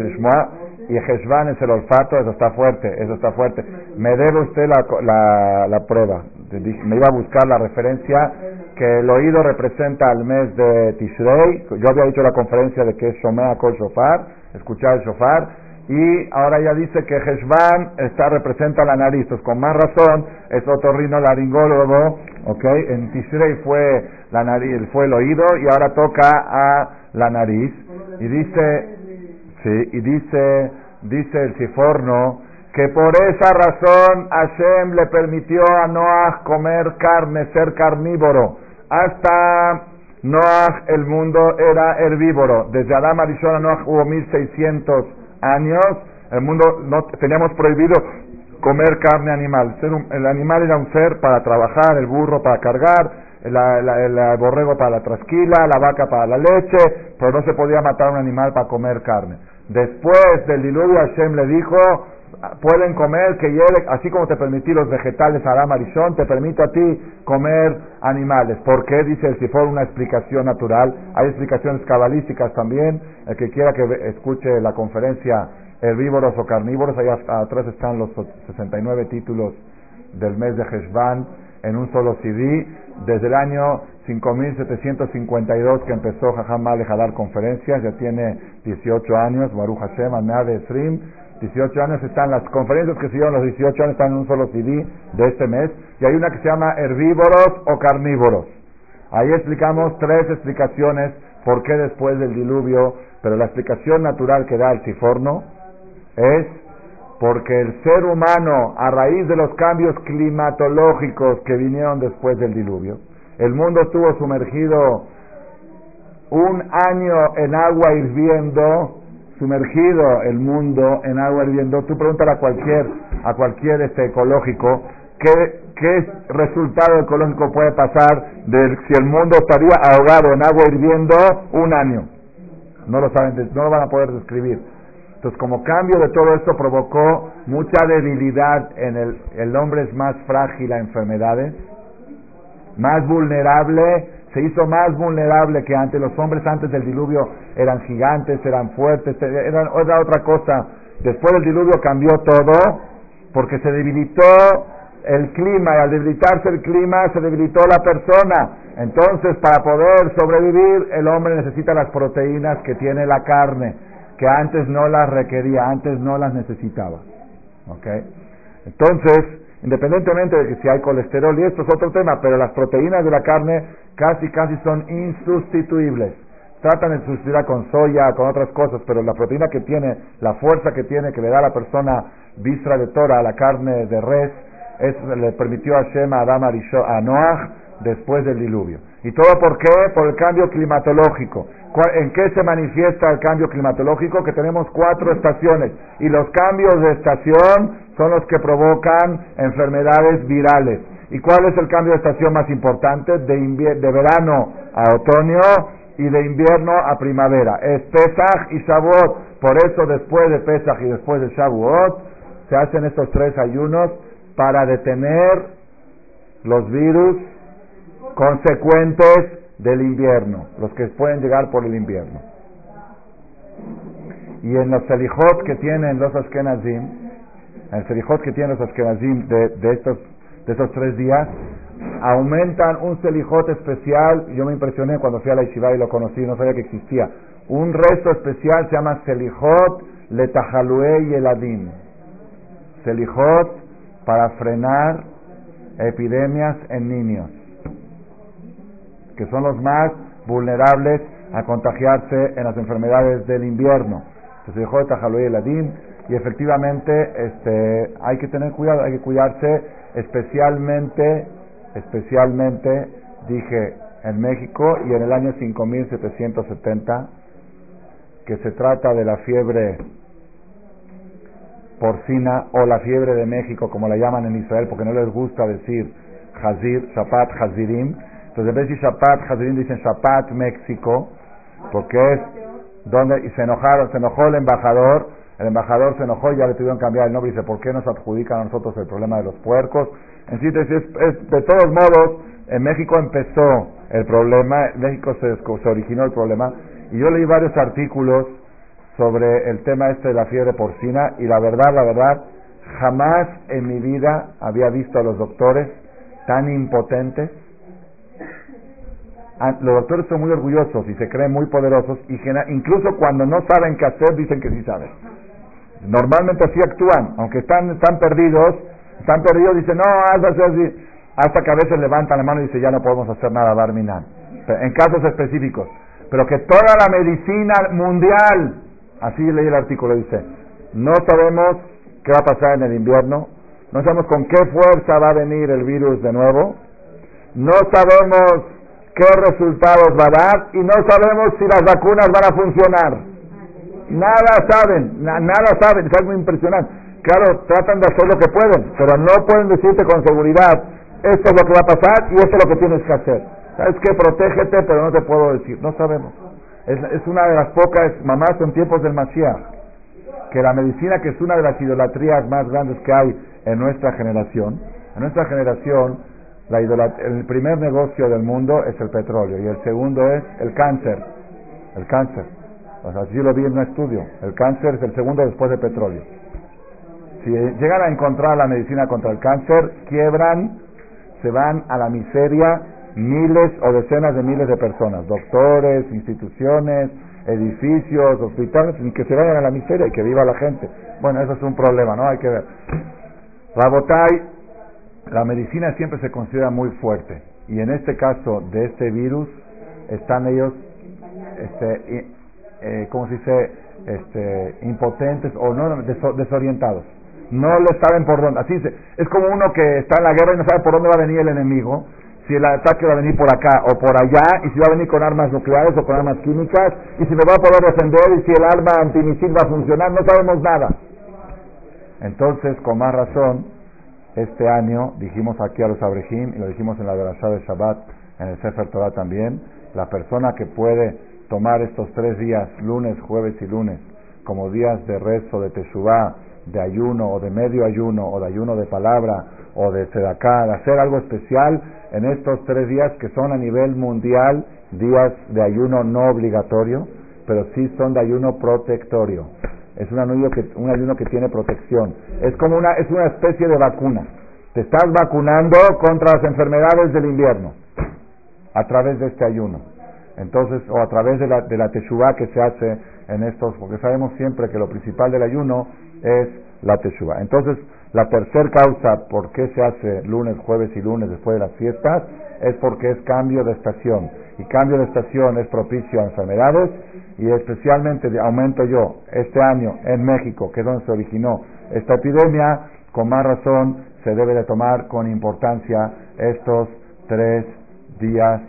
y Heshvan es el olfato, eso está fuerte, eso está fuerte. Me debe usted la, la, la prueba. Me iba a buscar la referencia que el oído representa al mes de Tishrei. Yo había dicho la conferencia de que es Shomea Kol Shofar, escuchar el Shofar, y ahora ya dice que Heshvan está, representa la nariz, pues con más razón es otorrino laringólogo, ok, en Tishrei fue la nariz, fue el oído y ahora toca a la nariz. Y dice, sí, y dice, dice el ciforno que por esa razón Hashem le permitió a Noah comer carne, ser carnívoro, hasta Noah el mundo era herbívoro, desde Adán Arishon a Noah hubo 1600 años, el mundo no teníamos prohibido comer carne animal. el animal era un ser para trabajar, el burro para cargar, el, borrego para la trasquila, la vaca para la leche, pero no se podía matar un animal para comer carne. Después del diluvio, Hashem le dijo, pueden comer, que lleve, así como te permití los vegetales a la Marisón, te permito a ti comer animales. ¿Por qué? Dice el Sifor una explicación natural. Hay explicaciones cabalísticas también. El que quiera que escuche la conferencia herbívoros o carnívoros, allá atrás están los 69 títulos del mes de Heshvan en un solo CD. Desde el año 5752 que empezó Jajam a dar conferencias, ya tiene 18 años, Baruch Hashem, de Srim 18 años están las conferencias que llevan los 18 años están en un solo CD de este mes y hay una que se llama herbívoros o carnívoros. Ahí explicamos tres explicaciones por qué después del diluvio, pero la explicación natural que da el ciforno es porque el ser humano, a raíz de los cambios climatológicos que vinieron después del diluvio, el mundo estuvo sumergido un año en agua hirviendo sumergido el mundo en agua hirviendo, tú pregúntale a cualquier, a cualquier este ecológico, ¿qué, ¿qué resultado ecológico puede pasar de si el mundo estaría ahogado en agua hirviendo un año? No lo saben, no lo van a poder describir. Entonces, como cambio de todo esto provocó mucha debilidad en el, hombre es más frágil a enfermedades, más vulnerable se hizo más vulnerable que antes. Los hombres antes del diluvio eran gigantes, eran fuertes, eran, era otra cosa. Después del diluvio cambió todo porque se debilitó el clima y al debilitarse el clima se debilitó la persona. Entonces, para poder sobrevivir, el hombre necesita las proteínas que tiene la carne, que antes no las requería, antes no las necesitaba. ¿Ok? Entonces, independientemente de que si hay colesterol, y esto es otro tema, pero las proteínas de la carne casi, casi son insustituibles. Tratan de sustituirla con soya, con otras cosas, pero la proteína que tiene, la fuerza que tiene, que le da a la persona vistra de tora a la carne de res, es, le permitió a Shema, a Adam, a Noah, después del diluvio. ¿Y todo por qué? Por el cambio climatológico. ¿En qué se manifiesta el cambio climatológico? Que tenemos cuatro estaciones y los cambios de estación son los que provocan enfermedades virales. ¿Y cuál es el cambio de estación más importante? De, de verano a otoño y de invierno a primavera. Es Pesach y Shavuot. Por eso después de Pesach y después de Shavuot se hacen estos tres ayunos para detener los virus consecuentes del invierno, los que pueden llegar por el invierno. Y en los selijot que tienen los Ashkenazim, en el selijot que tienen los Ashkenazim de, de estos de esos tres días, aumentan un selijot especial. Yo me impresioné cuando fui a la Yeshiva y lo conocí, no sabía que existía. Un resto especial se llama selijot letajalue y eladim. Selijot para frenar epidemias en niños, que son los más vulnerables a contagiarse en las enfermedades del invierno. Selijot letajalue y eladim. Y efectivamente este, hay que tener cuidado, hay que cuidarse especialmente, especialmente, dije, en México y en el año 5770, que se trata de la fiebre porcina o la fiebre de México, como la llaman en Israel, porque no les gusta decir Hazir, Shapat, Hazirim. Entonces, en vez de dicen Shapat, México, porque es donde, y se enojaron, se enojó el embajador el embajador se enojó y ya le tuvieron que cambiar el nombre y dice, ¿por qué nos adjudican a nosotros el problema de los puercos? En síntesis, es, de todos modos, en México empezó el problema, en México se, se originó el problema, y yo leí varios artículos sobre el tema este de la fiebre porcina, y la verdad, la verdad, jamás en mi vida había visto a los doctores tan impotentes. Ah, los doctores son muy orgullosos y se creen muy poderosos, y incluso cuando no saben qué hacer, dicen que sí saben. Normalmente así actúan, aunque están, están perdidos, están perdidos, dicen, no, haz así, hasta que a veces levantan la mano y dicen, ya no podemos hacer nada, Barminan. En casos específicos. Pero que toda la medicina mundial, así leí el artículo, dice, no sabemos qué va a pasar en el invierno, no sabemos con qué fuerza va a venir el virus de nuevo, no sabemos qué resultados va a dar y no sabemos si las vacunas van a funcionar. Nada saben, nada saben, es algo impresionante. Claro, tratan de hacer lo que pueden, pero no pueden decirte con seguridad, esto es lo que va a pasar y esto es lo que tienes que hacer. ¿Sabes qué? Protégete, pero no te puedo decir. No sabemos. Es, es una de las pocas mamás en tiempos del Mashiach, que la medicina, que es una de las idolatrías más grandes que hay en nuestra generación, en nuestra generación, la el primer negocio del mundo es el petróleo y el segundo es el cáncer. El cáncer. O sea, así lo vi en un estudio. El cáncer es el segundo después del petróleo. Si llegan a encontrar la medicina contra el cáncer, quiebran, se van a la miseria miles o decenas de miles de personas, doctores, instituciones, edificios, hospitales, que se vayan a la miseria y que viva la gente. Bueno, eso es un problema, ¿no? Hay que ver. Rabotai, la medicina siempre se considera muy fuerte y en este caso de este virus están ellos, este, eh, ¿cómo se dice? Este, impotentes o no desorientados. No le saben por dónde. Así es, es como uno que está en la guerra y no sabe por dónde va a venir el enemigo. Si el ataque va a venir por acá o por allá, y si va a venir con armas nucleares o con armas químicas, y si me va a poder defender, y si el arma antimisil va a funcionar, no sabemos nada. Entonces, con más razón, este año dijimos aquí a los Abrejim, y lo dijimos en la Berashá de Shabbat, en el Sefer Torah también, la persona que puede tomar estos tres días, lunes, jueves y lunes, como días de rezo, de teshuvah, de ayuno o de medio ayuno o de ayuno de palabra o de tzedakah, de hacer algo especial en estos tres días que son a nivel mundial días de ayuno no obligatorio, pero sí son de ayuno protectorio. Es un ayuno que, un ayuno que tiene protección. Es como una, es una especie de vacuna. Te estás vacunando contra las enfermedades del invierno a través de este ayuno. Entonces, o a través de la, de la que se hace en estos, porque sabemos siempre que lo principal del ayuno es la teshuvah. Entonces, la tercera causa por qué se hace lunes, jueves y lunes después de las fiestas es porque es cambio de estación. Y cambio de estación es propicio a enfermedades y especialmente aumento yo este año en México, que es donde se originó esta epidemia, con más razón se debe de tomar con importancia estos tres días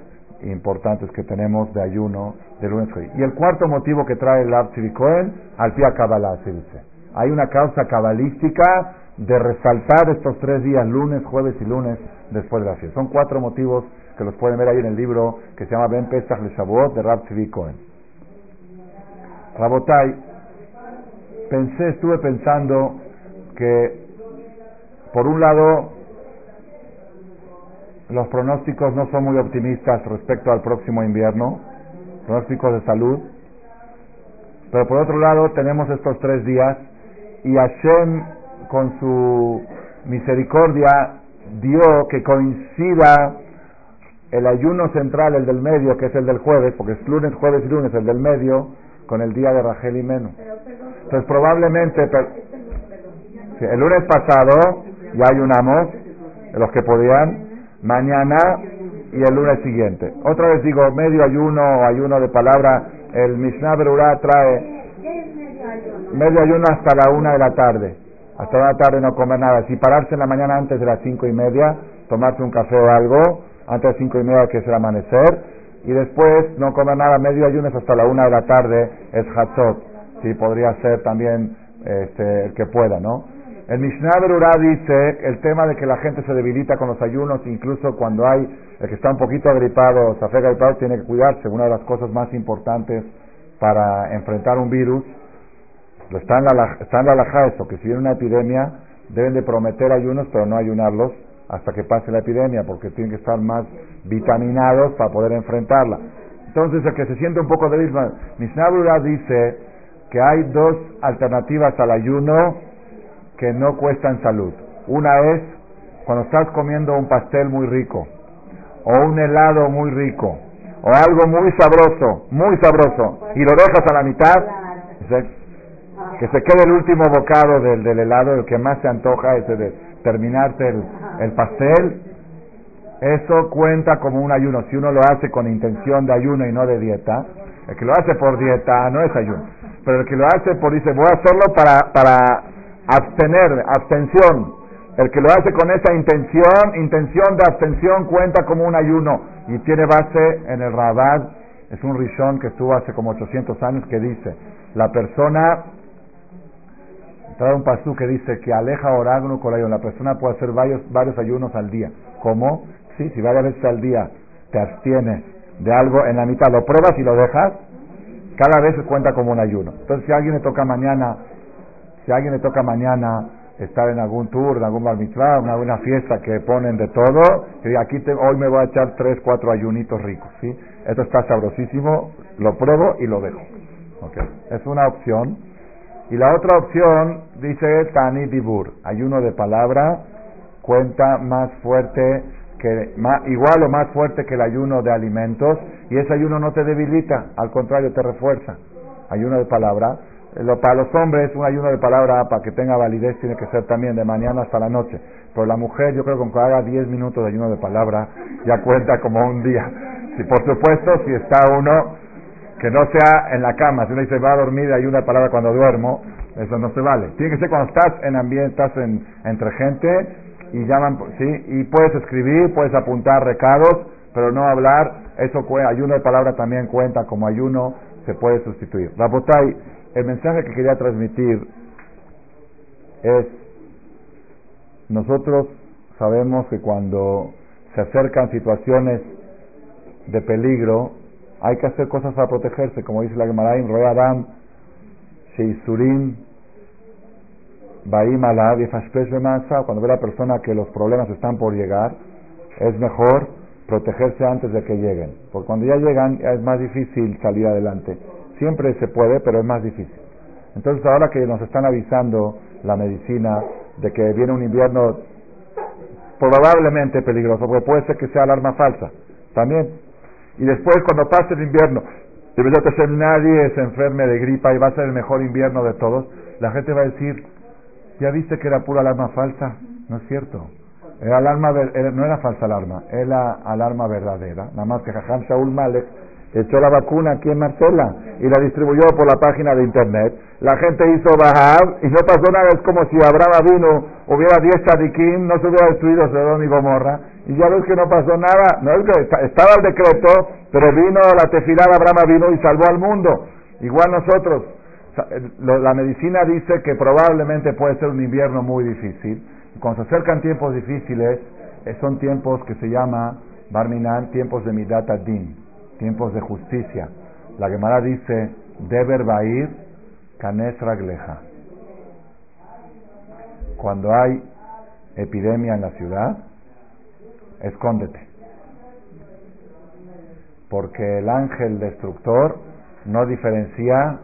importantes que tenemos de ayuno de lunes y el cuarto motivo que trae el Cohen, al pie Kabbalah se dice. Hay una causa cabalística de resaltar estos tres días, lunes, jueves y lunes, después de la fiesta. Son cuatro motivos que los pueden ver ahí en el libro que se llama Ben Pesach Le Shavuot de Rab Cohen. Rabotai, pensé, estuve pensando que, por un lado, los pronósticos no son muy optimistas respecto al próximo invierno, pronósticos de salud, pero por otro lado tenemos estos tres días y Hashem con su misericordia dio que coincida el ayuno central, el del medio, que es el del jueves, porque es lunes, jueves y lunes, el del medio, con el día de Rachel y Menu. Entonces probablemente, el lunes pasado ya ayunamos, los que podían, mañana y el lunes siguiente. Otra vez digo, medio ayuno o ayuno de palabra, el Mishnah Berurah trae medio ayuno hasta la una de la tarde. Hasta la tarde no comer nada. Si pararse en la mañana antes de las cinco y media, tomarse un café o algo, antes de las cinco y media que es el amanecer, y después no comer nada, medio ayuno hasta la una de la tarde, es Hatzot. Sí, podría ser también este, el que pueda, ¿no? El Mishnah Berurah dice el tema de que la gente se debilita con los ayunos, incluso cuando hay el que está un poquito agripado, se afega gripado, tiene que cuidarse. Una de las cosas más importantes para enfrentar un virus, está en la, está en la laja eso, que si viene una epidemia, deben de prometer ayunos, pero no ayunarlos hasta que pase la epidemia, porque tienen que estar más vitaminados para poder enfrentarla. Entonces, el que se siente un poco débil, Mishnah dice que hay dos alternativas al ayuno que no cuestan salud. Una es cuando estás comiendo un pastel muy rico, o un helado muy rico, o algo muy sabroso, muy sabroso, y lo dejas a la mitad, que se quede el último bocado del, del helado, el que más se antoja, ese de terminarte el, el pastel, eso cuenta como un ayuno. Si uno lo hace con intención de ayuno y no de dieta, el que lo hace por dieta no es ayuno. Pero el que lo hace por dice, voy a hacerlo para, para abstener, abstención. El que lo hace con esa intención, intención de abstención, cuenta como un ayuno y tiene base en el Rabat. Es un rishon que estuvo hace como 800 años que dice, la persona, trae un pasú que dice que aleja orágono con la persona puede hacer varios, varios ayunos al día. ¿Cómo? Sí, si varias veces al día te abstienes de algo, en la mitad lo pruebas y lo dejas, cada vez cuenta como un ayuno. Entonces, si a alguien le toca mañana, si a alguien le toca mañana estar en algún tour, en algún bar mitzvah, en alguna fiesta que ponen de todo, aquí hoy me voy a echar tres, cuatro ayunitos ricos, ¿sí? Esto está sabrosísimo, lo pruebo y lo dejo. Okay. Es una opción. Y la otra opción dice Tani Dibur, ayuno de palabra, cuenta más fuerte que igual o más fuerte que el ayuno de alimentos y ese ayuno no te debilita, al contrario te refuerza. Ayuno de palabra. Lo, para los hombres un ayuno de palabra para que tenga validez tiene que ser también de mañana hasta la noche. Pero la mujer yo creo que con que haga 10 minutos de ayuno de palabra ya cuenta como un día. Si por supuesto si está uno que no sea en la cama, si uno dice va a dormir ayuno de palabra cuando duermo, eso no se vale. Tiene que ser cuando estás en ambiente, estás en, entre gente y llaman, sí, y puedes escribir, puedes apuntar recados, pero no hablar, eso ayuno de palabra también cuenta como ayuno, se puede sustituir. Rabotay, el mensaje que quería transmitir es, nosotros sabemos que cuando se acercan situaciones de peligro, hay que hacer cosas para protegerse, como dice la Gemara, Roy Adam, Sheisurim, cuando ve la persona que los problemas están por llegar, es mejor protegerse antes de que lleguen. Porque cuando ya llegan es más difícil salir adelante. Siempre se puede, pero es más difícil. Entonces ahora que nos están avisando la medicina de que viene un invierno probablemente peligroso, porque puede ser que sea alarma falsa, también. Y después cuando pase el invierno, de ser nadie se enferme de gripa y va a ser el mejor invierno de todos, la gente va a decir, ¿Ya viste que era pura alarma falsa? No es cierto. Era alarma, no era falsa alarma, era alarma verdadera. Nada más que Jajam Shaul Malek echó la vacuna aquí en Marcela y la distribuyó por la página de internet. La gente hizo bajar y no pasó nada. Es como si Abraham vino, hubiera 10 tzadikim, no se hubiera destruido Sodom y Gomorra. Y ya ves que no pasó nada. No es que estaba el decreto, pero vino la tefilá de Abraham vino y salvó al mundo. Igual nosotros la medicina dice que probablemente puede ser un invierno muy difícil. Cuando se acercan tiempos difíciles, eh, son tiempos que se llama, Barminan, tiempos de Midat Din, tiempos de justicia. La Gemara dice, Deber Bair, Kanes Ragleja. Cuando hay epidemia en la ciudad, escóndete. Porque el ángel destructor no diferencia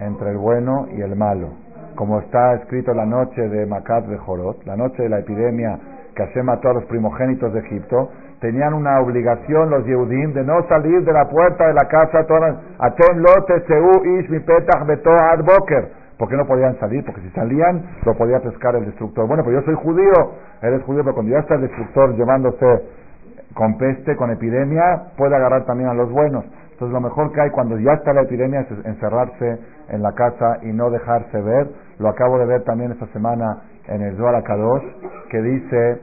entre el bueno y el malo. Como está escrito la noche de Macat de Jorot, la noche de la epidemia que Hashem mató a los primogénitos de Egipto, tenían una obligación los Yehudim de no salir de la puerta de la casa Atem lote ish mi petach ad boker. ¿Por no podían salir? Porque si salían, lo podía pescar el destructor. Bueno, pues yo soy judío, eres judío, pero cuando ya está el destructor llevándose con peste, con epidemia, puede agarrar también a los buenos. Entonces lo mejor que hay cuando ya está la epidemia es encerrarse en la casa y no dejarse ver. Lo acabo de ver también esta semana en el Zohar Kadosh, que dice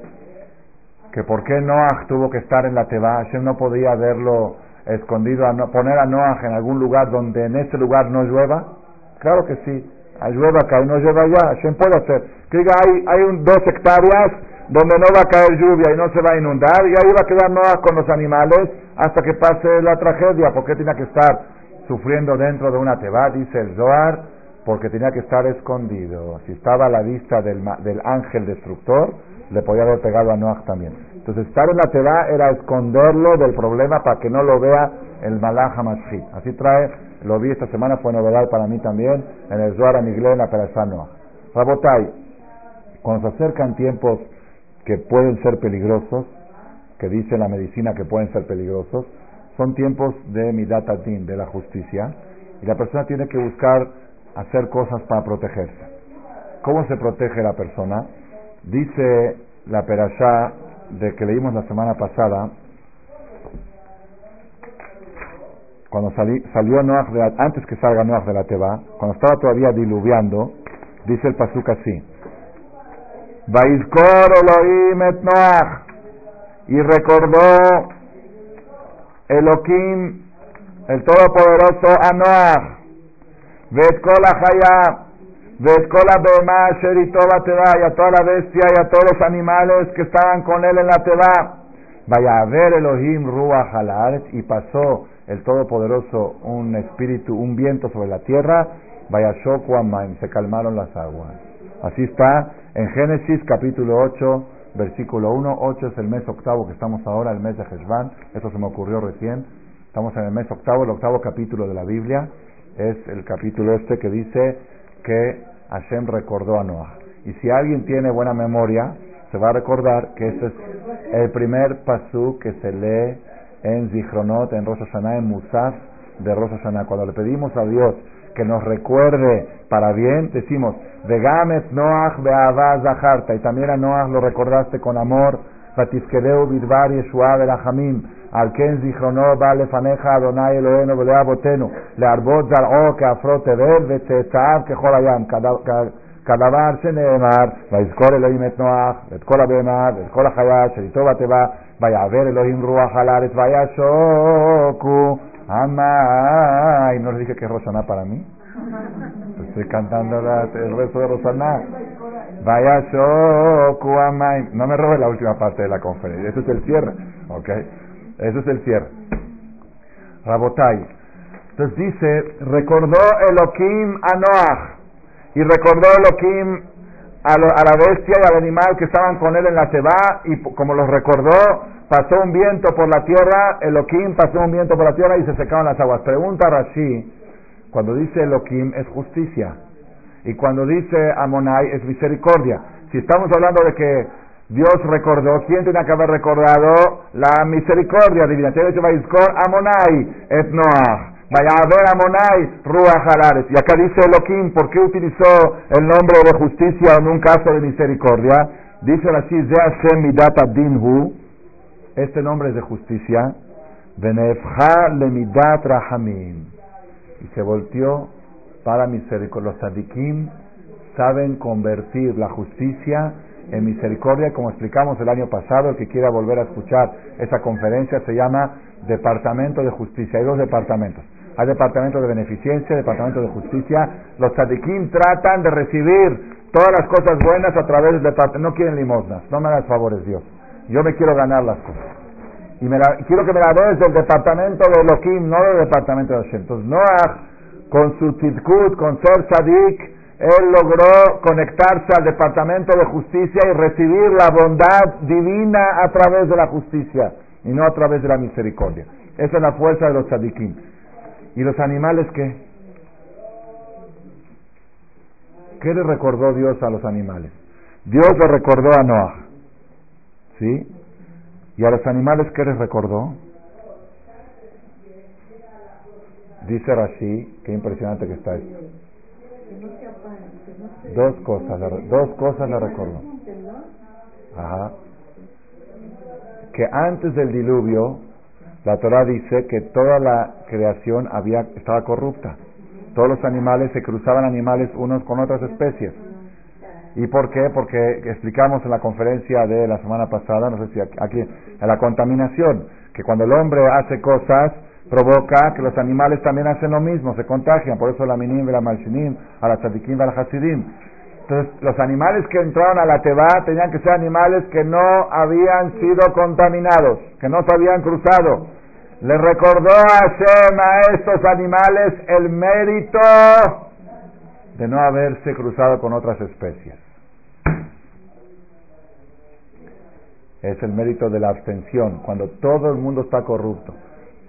que por qué Noah tuvo que estar en la Teba, Hashem no podía verlo escondido, a poner a Noah en algún lugar donde en ese lugar no llueva. Claro que sí, llueva acá y no llueva allá, Hashem puede hacer. Que diga, hay, hay un, dos hectáreas donde no va a caer lluvia y no se va a inundar, y ahí va a quedar Noah con los animales hasta que pase la tragedia. ¿Por qué tenía que estar sufriendo dentro de una teba? Dice el Zohar, porque tenía que estar escondido. Si estaba a la vista del, del ángel destructor, le podía haber pegado a Noah también. Entonces, estar en la teba era esconderlo del problema para que no lo vea el Malach HaMashit. Así trae, lo vi esta semana, fue novedad para mí también, en el Zohar Amiglé, en la Noah. Rabotai, cuando se acercan tiempos que pueden ser peligrosos, que dice la medicina que pueden ser peligrosos, son tiempos de midatatin, de la justicia, y la persona tiene que buscar hacer cosas para protegerse. ¿Cómo se protege la persona? Dice la perashá de que leímos la semana pasada, cuando salió Noach de, antes que salga Noach de la Teba, cuando estaba todavía diluviando, dice el pasuk así, Vaizkor Elohim et Noach, y recordó Elohim, el Todopoderoso, a Noach, Vetkol Hayah, y a toda la bestia y a todos los animales que estaban con él en la Teba. Vaya a ver Elohim Ruach y pasó el Todopoderoso un espíritu, un viento sobre la tierra, vaya Shokuamain, se calmaron las aguas. Así está en Génesis capítulo 8, versículo 1. 8 es el mes octavo que estamos ahora, el mes de Heshvan. Eso se me ocurrió recién. Estamos en el mes octavo, el octavo capítulo de la Biblia. Es el capítulo este que dice que Hashem recordó a Noah. Y si alguien tiene buena memoria, se va a recordar que este es el primer pasú que se lee en Zichronot, en Rosh en Musaf de Rosh. Cuando le pedimos a Dios que nos recuerde para bien, decimos, Vegamet Noach Be'avaz Zaharta, y también a Noach lo recordaste con amor, Batifkedeu Bidbar Yeshua Belachamim, Ken Zichronot Ba Lefaneja Adonai Elohenu Belea Botenu, Learbot Zar'o Keafrot Tevel Vetzetav Kechol Ayam, כדבר שנאמר, ויזכור אלוהים את נוח, ואת כל הבהמה, ואת כל החיה, שאיתו בתיבה, ויעבר אלוהים רוח al הארץ, וישוקו המים. ¿No les dije que es Rosaná para mí? Estoy cantando la, el resto de Rosaná. Vayashoku amayim. No me robes la última parte de la conferencia. Eso es el cierre. ¿Ok? Eso es el cierre. Rabotai. Entonces dice, recordó Elohim a Noach y recordó Elohim a, la bestia y al animal que estaban con él en la Teba, y como los recordó, pasó un viento por la tierra, Elohim pasó un viento por la tierra y se secaron las aguas. Pregunta Rashi, cuando dice Elohim es justicia, y cuando dice Amonai es misericordia. Si estamos hablando de que Dios recordó, ¿quién tenía que haber recordado? La misericordia divina. Amonai et Noah. Vaya a ver a Monai, Ruach. Y acá dice Elohim, ¿por qué utilizó el nombre de justicia en un caso de misericordia? Dice así, dinhu. Este nombre es de justicia. Benefja lemidat rahamim. Y se volteó para misericordia. Los tzadikim saben convertir la justicia en misericordia, como explicamos el año pasado, el que quiera volver a escuchar esa conferencia se llama Departamento de Justicia. Hay dos departamentos. Hay departamento de beneficencia, departamento de justicia. Los tzadikim tratan de recibir todas las cosas buenas a través del departamento. No quieren limosnas, no me hagas favores, Dios. Yo me quiero ganar las cosas. Y me quiero que me la des del departamento de Elohim, no del departamento de Hashem. Entonces, Noah, con su tzidkut, con ser tzadik, él logró conectarse al departamento de justicia y recibir la bondad divina a través de la justicia y no a través de la misericordia. Esa es la fuerza de los tzadikim. ¿Y los animales qué? ¿Qué le recordó Dios a los animales? Dios le recordó a Noah. ¿Sí? ¿Y a los animales qué les recordó? Dice Rashi, qué impresionante que está esto. Dos cosas, dos cosas le recordó. Ajá. Que antes del diluvio la Torah dice que toda la creación había, estaba corrupta. Todos los animales se cruzaban animales unos con otras especies. ¿Y por qué? Porque explicamos en la conferencia de la semana pasada, no sé si aquí, en la contaminación, que cuando el hombre hace cosas, provoca que los animales también hacen lo mismo, se contagian. Por eso la minim, la malshinim, a la tzadikim, a hasidim. Entonces, los animales que entraron a la Teba tenían que ser animales que no habían sido contaminados, que no se habían cruzado. Le recordó a Hashem a estos animales el mérito de no haberse cruzado con otras especies. Es el mérito de la abstención, cuando todo el mundo está corrupto,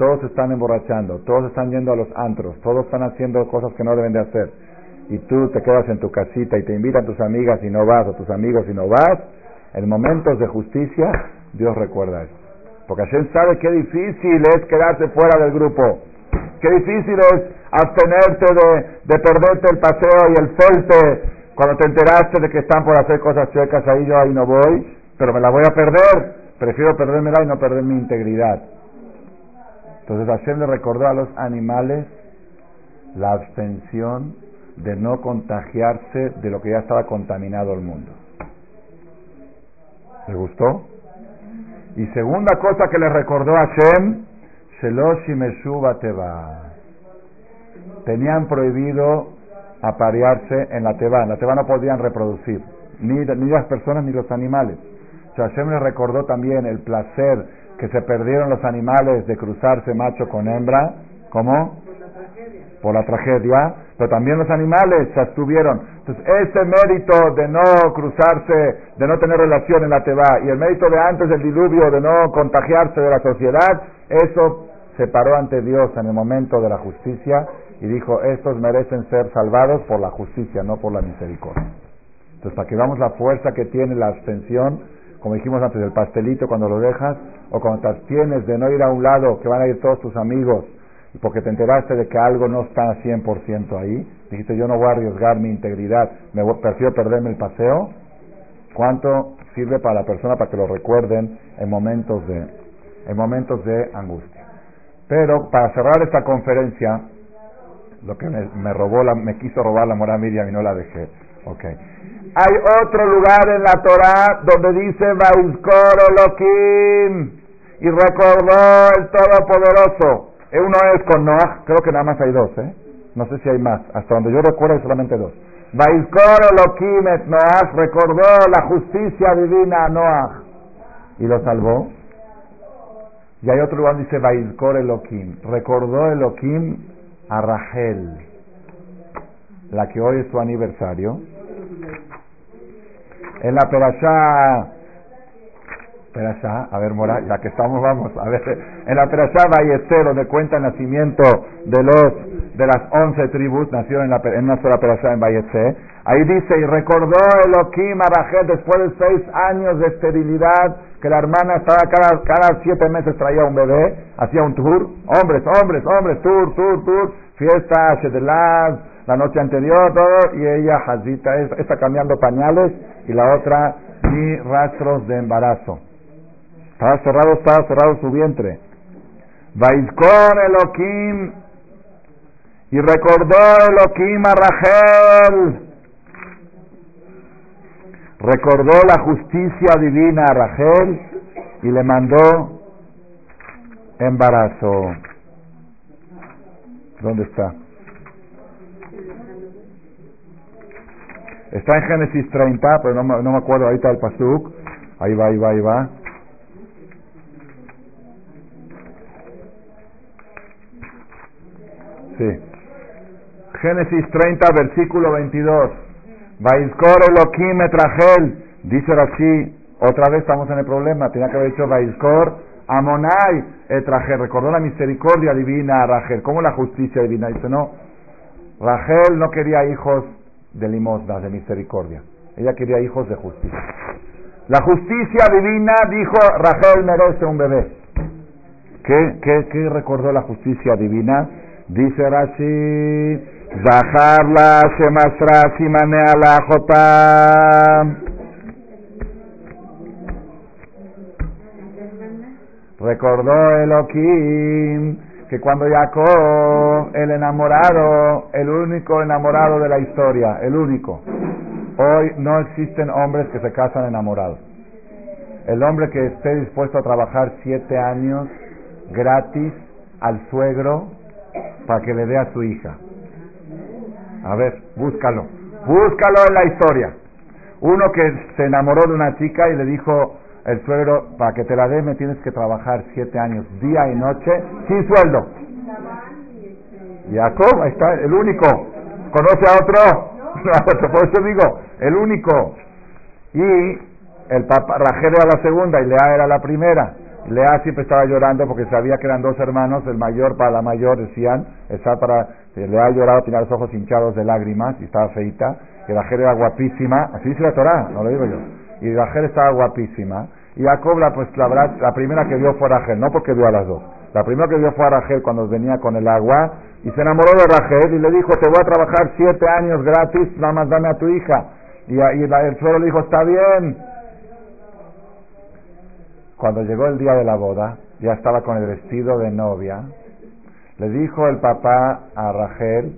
todos están emborrachando, todos están yendo a los antros, todos están haciendo cosas que no deben de hacer y tú te quedas en tu casita y te invitan tus amigas y no vas, o tus amigos y no vas, en momentos de justicia, Dios recuerda eso. Porque Hashem sabe qué difícil es quedarse fuera del grupo. qué difícil es abstenerte de, de perderte el paseo y el felte cuando te enteraste de que están por hacer cosas chuecas ahí, yo ahí no voy, pero me la voy a perder. Prefiero perdérmela y no perder mi integridad. Entonces Hashem le recordó a los animales la abstención de no contagiarse de lo que ya estaba contaminado el mundo. ¿Le gustó? Y segunda cosa que le recordó Hashem, Shelosh Teba. Tenían prohibido aparearse en la Teba. La Teba no podían reproducir, ni, ni las personas ni los animales. O Hashem le recordó también el placer que se perdieron los animales de cruzarse macho con hembra. ¿Cómo? por la tragedia, pero también los animales se abstuvieron. Entonces, ese mérito de no cruzarse, de no tener relación en la Teba, y el mérito de antes del diluvio, de no contagiarse de la sociedad, eso se paró ante Dios en el momento de la justicia y dijo, estos merecen ser salvados por la justicia, no por la misericordia. Entonces, para que veamos la fuerza que tiene la abstención, como dijimos antes, el pastelito cuando lo dejas, o cuando te abstienes de no ir a un lado, que van a ir todos tus amigos, y porque te enteraste de que algo no está 100% ahí, dijiste yo no voy a arriesgar mi integridad, me prefiero perderme el paseo, ¿cuánto sirve para la persona para que lo recuerden en momentos de, en momentos de angustia? Pero para cerrar esta conferencia, lo que me, robó la, me quiso robar la mora Miriam y no la dejé. Okay. Hay otro lugar en la Torah donde dice Vaizkor Elohim y recordó el Todopoderoso. Uno es con Noah, creo que nada más hay dos, ¿eh? No sé si hay más. Hasta donde yo recuerdo hay solamente dos. Vaizkor Elohim et Noah recordó la justicia divina a Noah y lo salvó. Y hay otro lugar donde dice Vaizkor Elohim. Recordó Elohim a Rachel, la que hoy es su aniversario. En la perashá Perashá, a ver, Mora, ya que estamos, vamos, a ver, en la Perashá Bayester, donde cuenta el nacimiento de los, de las once tribus, nació en, la, en una sola Perashá en Bayester, ahí dice, y recordó Elohim a Rachel después de seis años de esterilidad, que la hermana estaba cada, cada siete meses traía un bebé, hacía un tour, hombres, hombres, hombres, tour, tour, tour, fiesta, Shedelad, la noche anterior, todo, y ella, Hazita, está cambiando pañales, y la otra, ni rastros de embarazo. Estaba cerrado, estaba cerrado su vientre. Vaizkor Elohim. Y recordó Elohim a Rachel. Recordó la justicia divina a Rachel y le mandó embarazo. ¿Dónde está? Está en Génesis 30, pero no, no me acuerdo ahorita del pasuk. Ahí va, ahí va, ahí va. Génesis 30, versículo 22. Vaizkor Elohim etragel. Dice así, otra vez estamos en el problema. Tenía que haber dicho Vaizkor Amonai etragel. Recordó la misericordia divina a Rachel. ¿Cómo la justicia divina? Dice, no. Rachel no quería hijos de limosna, de misericordia. Ella quería hijos de justicia. La justicia divina dijo, Rachel merece un bebé. ¿Qué, qué, qué recordó la justicia divina? Dice Rashi, Zahar la Shemasra Simane Alajotam. Recordó Elohim que cuando Jacob, el enamorado, el único enamorado de la historia, el único, hoy no existen hombres que se casan enamorados. El hombre que esté dispuesto a trabajar siete años gratis al suegro para que le dé a su hija. A ver, búscalo. Búscalo en la historia. Uno que se enamoró de una chica y le dijo el suegro, para que te la dé me tienes que trabajar siete años, día y noche, sin sueldo. Jacob, ahí está, el único. ¿Conoce a otro? Por eso digo, el único. Y el papá, Rajel era la segunda y Lea era la primera. Lea siempre estaba llorando porque sabía que eran dos hermanos, el mayor para la mayor, decían, está para, Lea llorado, tenía los ojos hinchados de lágrimas y estaba feita, y Rachel era guapísima, así dice la Torah, no lo digo yo, y Rachel estaba guapísima, y Jacob, la, pues la, la primera que vio fue Rachel, no porque vio a las dos, La primera que vio fue a Rachel cuando venía con el agua y se enamoró de Rachel y le dijo, te voy a trabajar siete años gratis, nada más dame a tu hija. Y, el suelo le dijo, está bien. Cuando llegó el día de la boda, ya estaba con el vestido de novia, le dijo el papá a Rachel,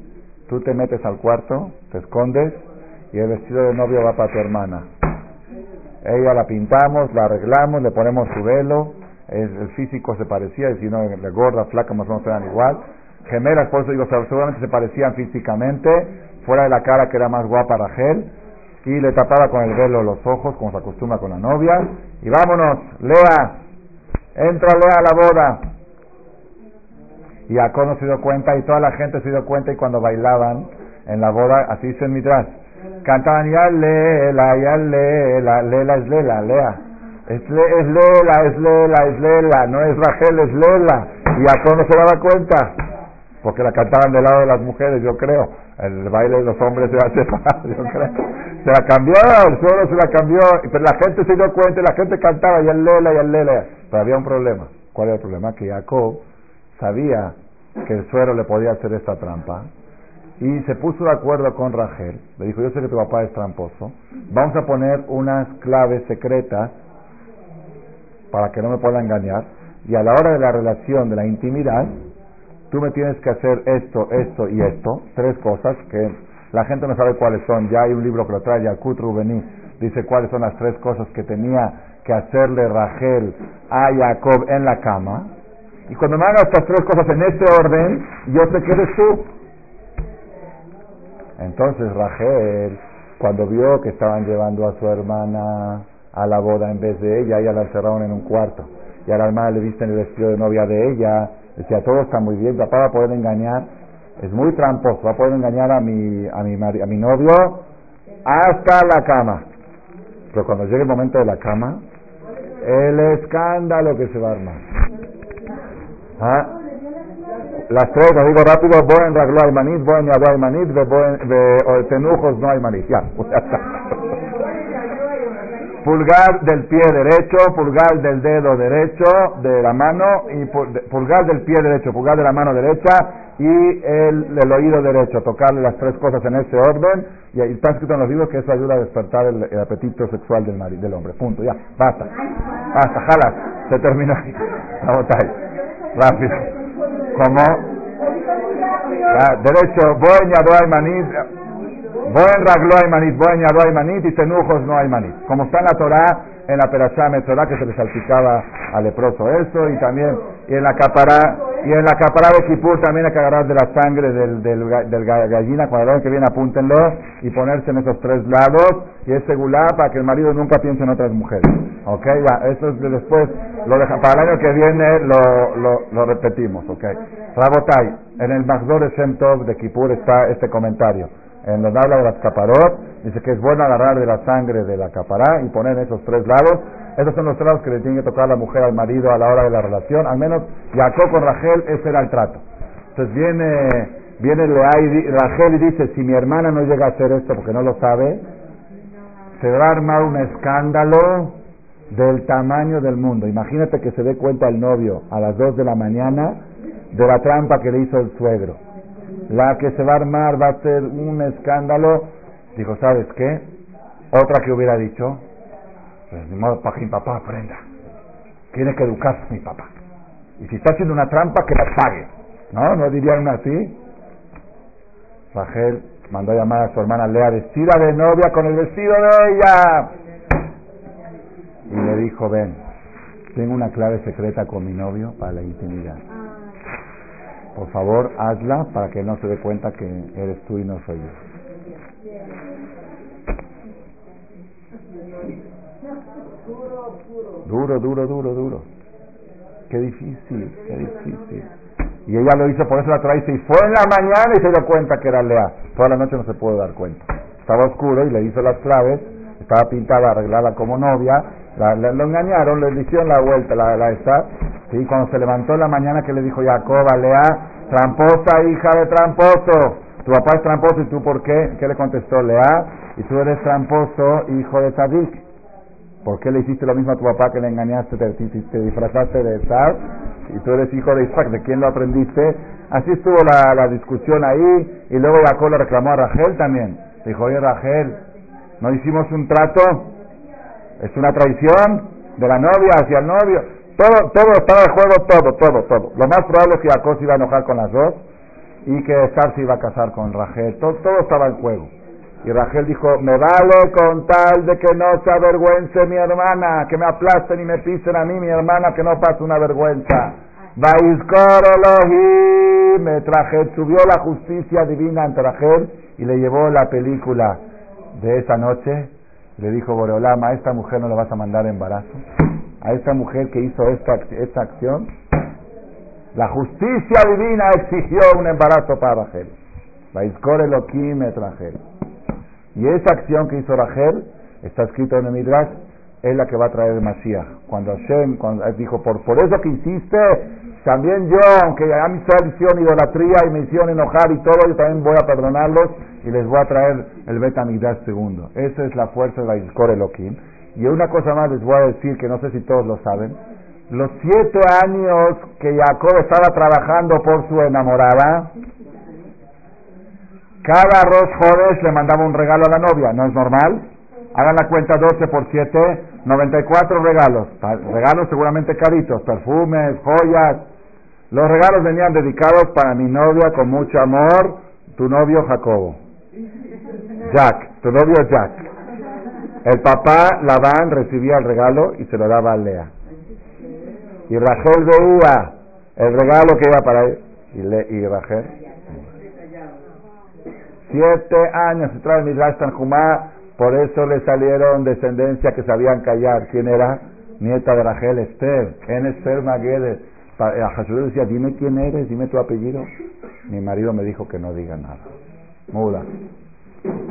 tú te metes al cuarto, te escondes y el vestido de novio va para tu hermana. Ella la pintamos, la arreglamos, le ponemos su velo, el físico se parecía, y si no, la gorda, flaca, más o menos eran igual. Gemelas, por eso digo, seguramente se parecían físicamente, fuera de la cara que era más guapa Rachel, y le tapaba con el velo los ojos, como se acostumbra con la novia, y vámonos, Lea, entra Lea a la boda. Y Jacob no se dio cuenta, y toda la gente se dio cuenta, y cuando bailaban en la boda, así dice en Midrash, cantaban ya Lela, ya Lela, Lela es Lela, Lea. Es, es Lela, es Lela, es Lela, no es Rachel, es Lela. Y Jacob no se daba cuenta, porque la cantaban del lado de las mujeres, yo creo. El baile de los hombres se hace yo creo. Se la cambió, el suelo se la cambió, pero la gente se dio cuenta, la gente cantaba, y el Lela, y el Lela. Pero había un problema. ¿Cuál era el problema? Que Jacob sabía que el suero le podía hacer esta trampa y se puso de acuerdo con Rachel. Le dijo, yo sé que tu papá es tramposo. Vamos a poner unas claves secretas para que no me pueda engañar. Y a la hora de la relación, de la intimidad, tú me tienes que hacer esto, esto y esto. Tres cosas que la gente no sabe cuáles son. Ya hay un libro que lo trae, Yakut Rubení. Dice cuáles son las tres cosas que tenía que hacerle Rachel a Jacob en la cama. Y cuando me hagas estas tres cosas en este orden, yo sé que tú. Entonces Rachel, cuando vio que estaban llevando a su hermana a la boda en vez de ella, ella la encerraron en un cuarto. Y a la hermana le visten el vestido de novia de ella. Decía, todo está muy bien, papá va a poder engañar. Es muy tramposo, va a poder engañar a mi, a mi, a mi novio hasta la cama. Pero cuando llegue el momento de la cama, el escándalo que se va a armar. ¿Ah? Las tres, lo digo rápido, Boen Raglo Aymanit, Boen Yado Aymanit, de Tenujos no Aymanit. Ya, pues ya está. Pulgar del pie derecho, pulgar del dedo derecho de la mano, y pulgar del pie derecho, pulgar de la mano derecha y el, el oído derecho. Tocarle las tres cosas en ese orden. Y ahí está escrito en los libros que eso ayuda a despertar el, apetito sexual del, del hombre. Punto, ya, basta. Basta, jalas. Se terminó. Vamos ahí. Rápido como ah, derecho, boeña do hay manit, buen raglo hay manit, boeña do hay manit y tenujos no hay manit. Como está en la Torah, en la perashá Metzorah que se le salpicaba al leproso eso y también y en la capará y en la capará de Kipur también hay que agarrar de la sangre del, del, del gallina cuando que viene apúntenlo y ponerse en esos tres lados y es segulá para que el marido nunca piense en otras mujeres. Ok ya eso es de después lo deja, para el año que viene lo, lo, lo repetimos ok. Rabotai en el Magdor Shem Tov de Kipur está este comentario en donde habla de las caparot, dice que es bueno agarrar de la sangre de la capará y poner en esos tres lados. Esos son los lados que le tiene que tocar la mujer al marido a la hora de la relación. Al menos Jacob con Rachel, ese era el trato. Entonces viene, viene Rachel y dice, si mi hermana no llega a hacer esto porque no lo sabe, se va a armar un escándalo del tamaño del mundo. Imagínate que se dé cuenta el novio a las dos de la mañana de la trampa que le hizo el suegro la que se va a armar va a ser un escándalo. Dijo, ¿sabes qué? Otra que hubiera dicho, pues ni modo para que mi papá aprenda. Tiene que educarse mi papá. Y si está haciendo una trampa, que la pague. ¿No? ¿No dirían así? Rachel mandó a llamar a su hermana Lea vestida de novia con el vestido de ella. Y le dijo, ven, tengo una clave secreta con mi novio para la intimidad. Por favor, hazla para que no se dé cuenta que eres tú y no soy yo. Duro, duro, duro, duro. Qué difícil, qué difícil. Y ella lo hizo, por eso la trae y fue en la mañana y se dio cuenta que era Lea. Toda la noche no se pudo dar cuenta. Estaba oscuro y le hizo las claves, estaba pintada, arreglada como novia, la, lo engañaron, le hicieron la vuelta, la, la esta, ¿sí? cuando se levantó en la mañana que le dijo Jacob a Lea, tramposa hija de tramposo, tu papá es tramposo y tú por qué, ¿qué le contestó Lea? Y tú eres tramposo hijo de Sadik. ¿Por qué le hiciste lo mismo a tu papá que le engañaste, te, te disfrazaste de Sad? y tú eres hijo de Isaac, ¿de quién lo aprendiste? Así estuvo la, la discusión ahí y luego Jacob le reclamó a Rachel también. Dijo, oye Rachel, ¿no hicimos un trato? ¿Es una traición de la novia hacia el novio? Todo, todo estaba en juego, todo, todo, todo. Lo más probable es que Jacob iba a enojar con las dos y que Star se iba a casar con Rachel. Todo, todo estaba en juego. Y Rachel dijo, me vale con tal de que no se avergüence mi hermana, que me aplasten y me pisen a mí, mi hermana, que no pase una vergüenza. Me traje, subió la justicia divina ante Rachel y le llevó la película de esa noche. Le dijo Boreolama, a esta mujer no le vas a mandar embarazo. A esta mujer que hizo esta, esta acción, la justicia divina exigió un embarazo para Rachel. Traje. Y esa acción que hizo Rachel, está escrito en el Midrash, es la que va a traer el Mashiach. Cuando Hashem cuando, dijo, por, por eso que hiciste, también yo, aunque a mi hicieron idolatría y me hicieron enojar y todo, yo también voy a perdonarlos y les voy a traer el Betamidash segundo. Esa es la fuerza de la Elohim. Y una cosa más les voy a decir que no sé si todos lo saben. Los siete años que Jacob estaba trabajando por su enamorada, cada Rosh Jodes le mandaba un regalo a la novia, ¿no es normal? Hagan la cuenta 12 por 7, 94 regalos. Regalos seguramente caritos, perfumes, joyas. Los regalos venían dedicados para mi novia con mucho amor, tu novio Jacobo. Jack, tu novio Jack. El papá Labán recibía el regalo y se lo daba a Lea. Y Rachel veía el regalo que iba para él. Y, y Rachel Siete años se trae Midrash Tanjumá, por eso le salieron descendencia que sabían callar. ¿Quién era? Nieta de Rachel Esther, en Maguedes. Decía, dime quién eres, dime tu apellido. Mi marido me dijo que no diga nada. Muda.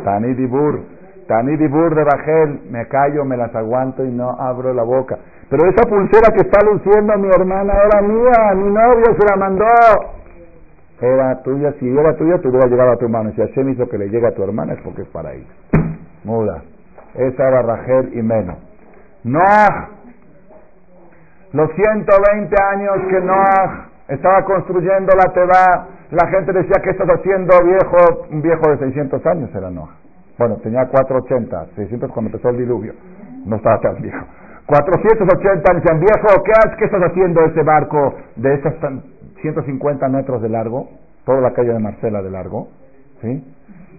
Tani Dibur, Tani Dibur de Rachel, me callo, me las aguanto y no abro la boca. Pero esa pulsera que está luciendo mi hermana era mía, mi novio se la mandó era tuya, si era tuya, tú hubiera llegado a tu hermano. Si Hashem hizo que le llegue a tu hermana es porque es para ella. Muda. Esa era Rachel y Meno. Noah. Los 120 años que Noah estaba construyendo la Teba, la gente decía, ¿qué estás haciendo viejo? Un viejo de 600 años era Noah. Bueno, tenía 480, 600 cuando empezó el diluvio. No estaba tan viejo. 480 años, viejo, ¿qué, ¿qué estás haciendo ese barco de esas 150 metros de largo, toda la calle de Marcela de largo, ¿sí?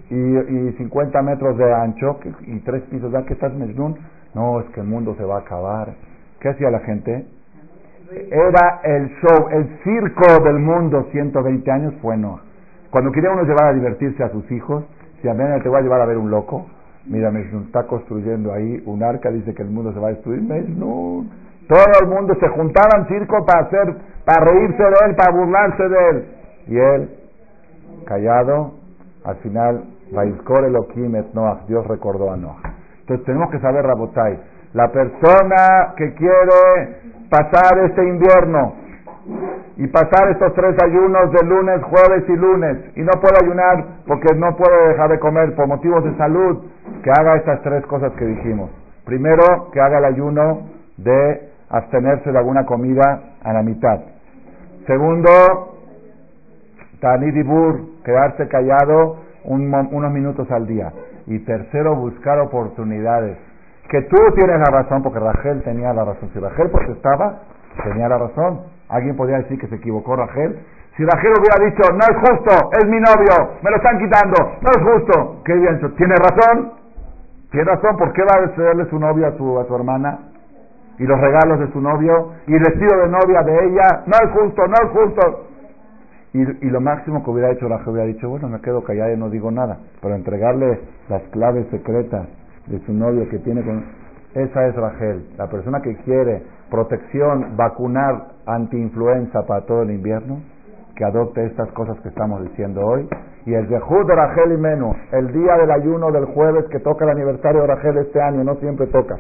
Y, y 50 metros de ancho y tres pisos. ¿Ya que estás Mesnun? No, es que el mundo se va a acabar. ¿Qué hacía la gente? Era el show, el circo del mundo, 120 años fue no. Cuando quería uno llevar a divertirse a sus hijos, si a te voy a llevar a ver un loco, mira, Mesnun está construyendo ahí un arca, dice que el mundo se va a destruir. Mesnun, todo el mundo se juntaba en circo para hacer para reírse de él, para burlarse de él. Y él, callado, al final, Elohim et Noach, Dios recordó a Noach. Entonces tenemos que saber, Rabotai, la persona que quiere pasar este invierno y pasar estos tres ayunos de lunes, jueves y lunes y no puede ayunar porque no puede dejar de comer por motivos de salud, que haga estas tres cosas que dijimos. Primero, que haga el ayuno de abstenerse de alguna comida a la mitad. Segundo, Tanidibur, quedarse callado unos minutos al día. Y tercero, buscar oportunidades. Que tú tienes la razón, porque Rachel tenía la razón. Si Rachel protestaba, tenía la razón. Alguien podría decir que se equivocó Rachel. Si Rachel hubiera dicho, no es justo, es mi novio, me lo están quitando, no es justo, ¿qué hubiera dicho? ¿Tiene razón? ¿Tiene razón? ¿Por qué va a cederle su novio a su, a su hermana? y los regalos de su novio y el vestido de novia de ella, no es justo, no es justo. Y, lo máximo que hubiera hecho la hubiera dicho, bueno, me quedo callada y no digo nada, pero entregarle las claves secretas de su novio que tiene con... Esa es Rachel, la persona que quiere protección, vacunar anti-influenza para todo el invierno, que adopte estas cosas que estamos diciendo hoy. Y el Zehut de Rachel y Menú, el día del ayuno del jueves que toca el aniversario de Rachel este año, no siempre toca,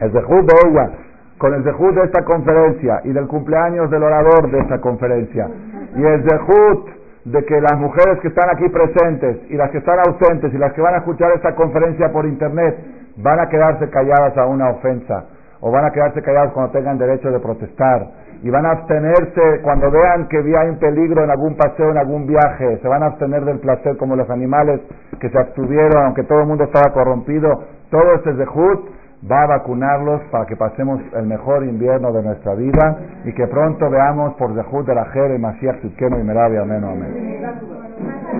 el Zehut de ella, con el Zehut de esta conferencia y del cumpleaños del orador de esta conferencia, y el Zehut de que las mujeres que están aquí presentes y las que están ausentes y las que van a escuchar esta conferencia por internet van a quedarse calladas a una ofensa o van a quedarse calladas cuando tengan derecho de protestar y van a abstenerse cuando vean que hay un peligro en algún paseo, en algún viaje, se van a abstener del placer como los animales que se abstuvieron, aunque todo el mundo estaba corrompido, todo ese zehut va a vacunarlos para que pasemos el mejor invierno de nuestra vida y que pronto veamos por zehut de la Jere, Mashiach, Tzidkenu y Merabi, amén, amén.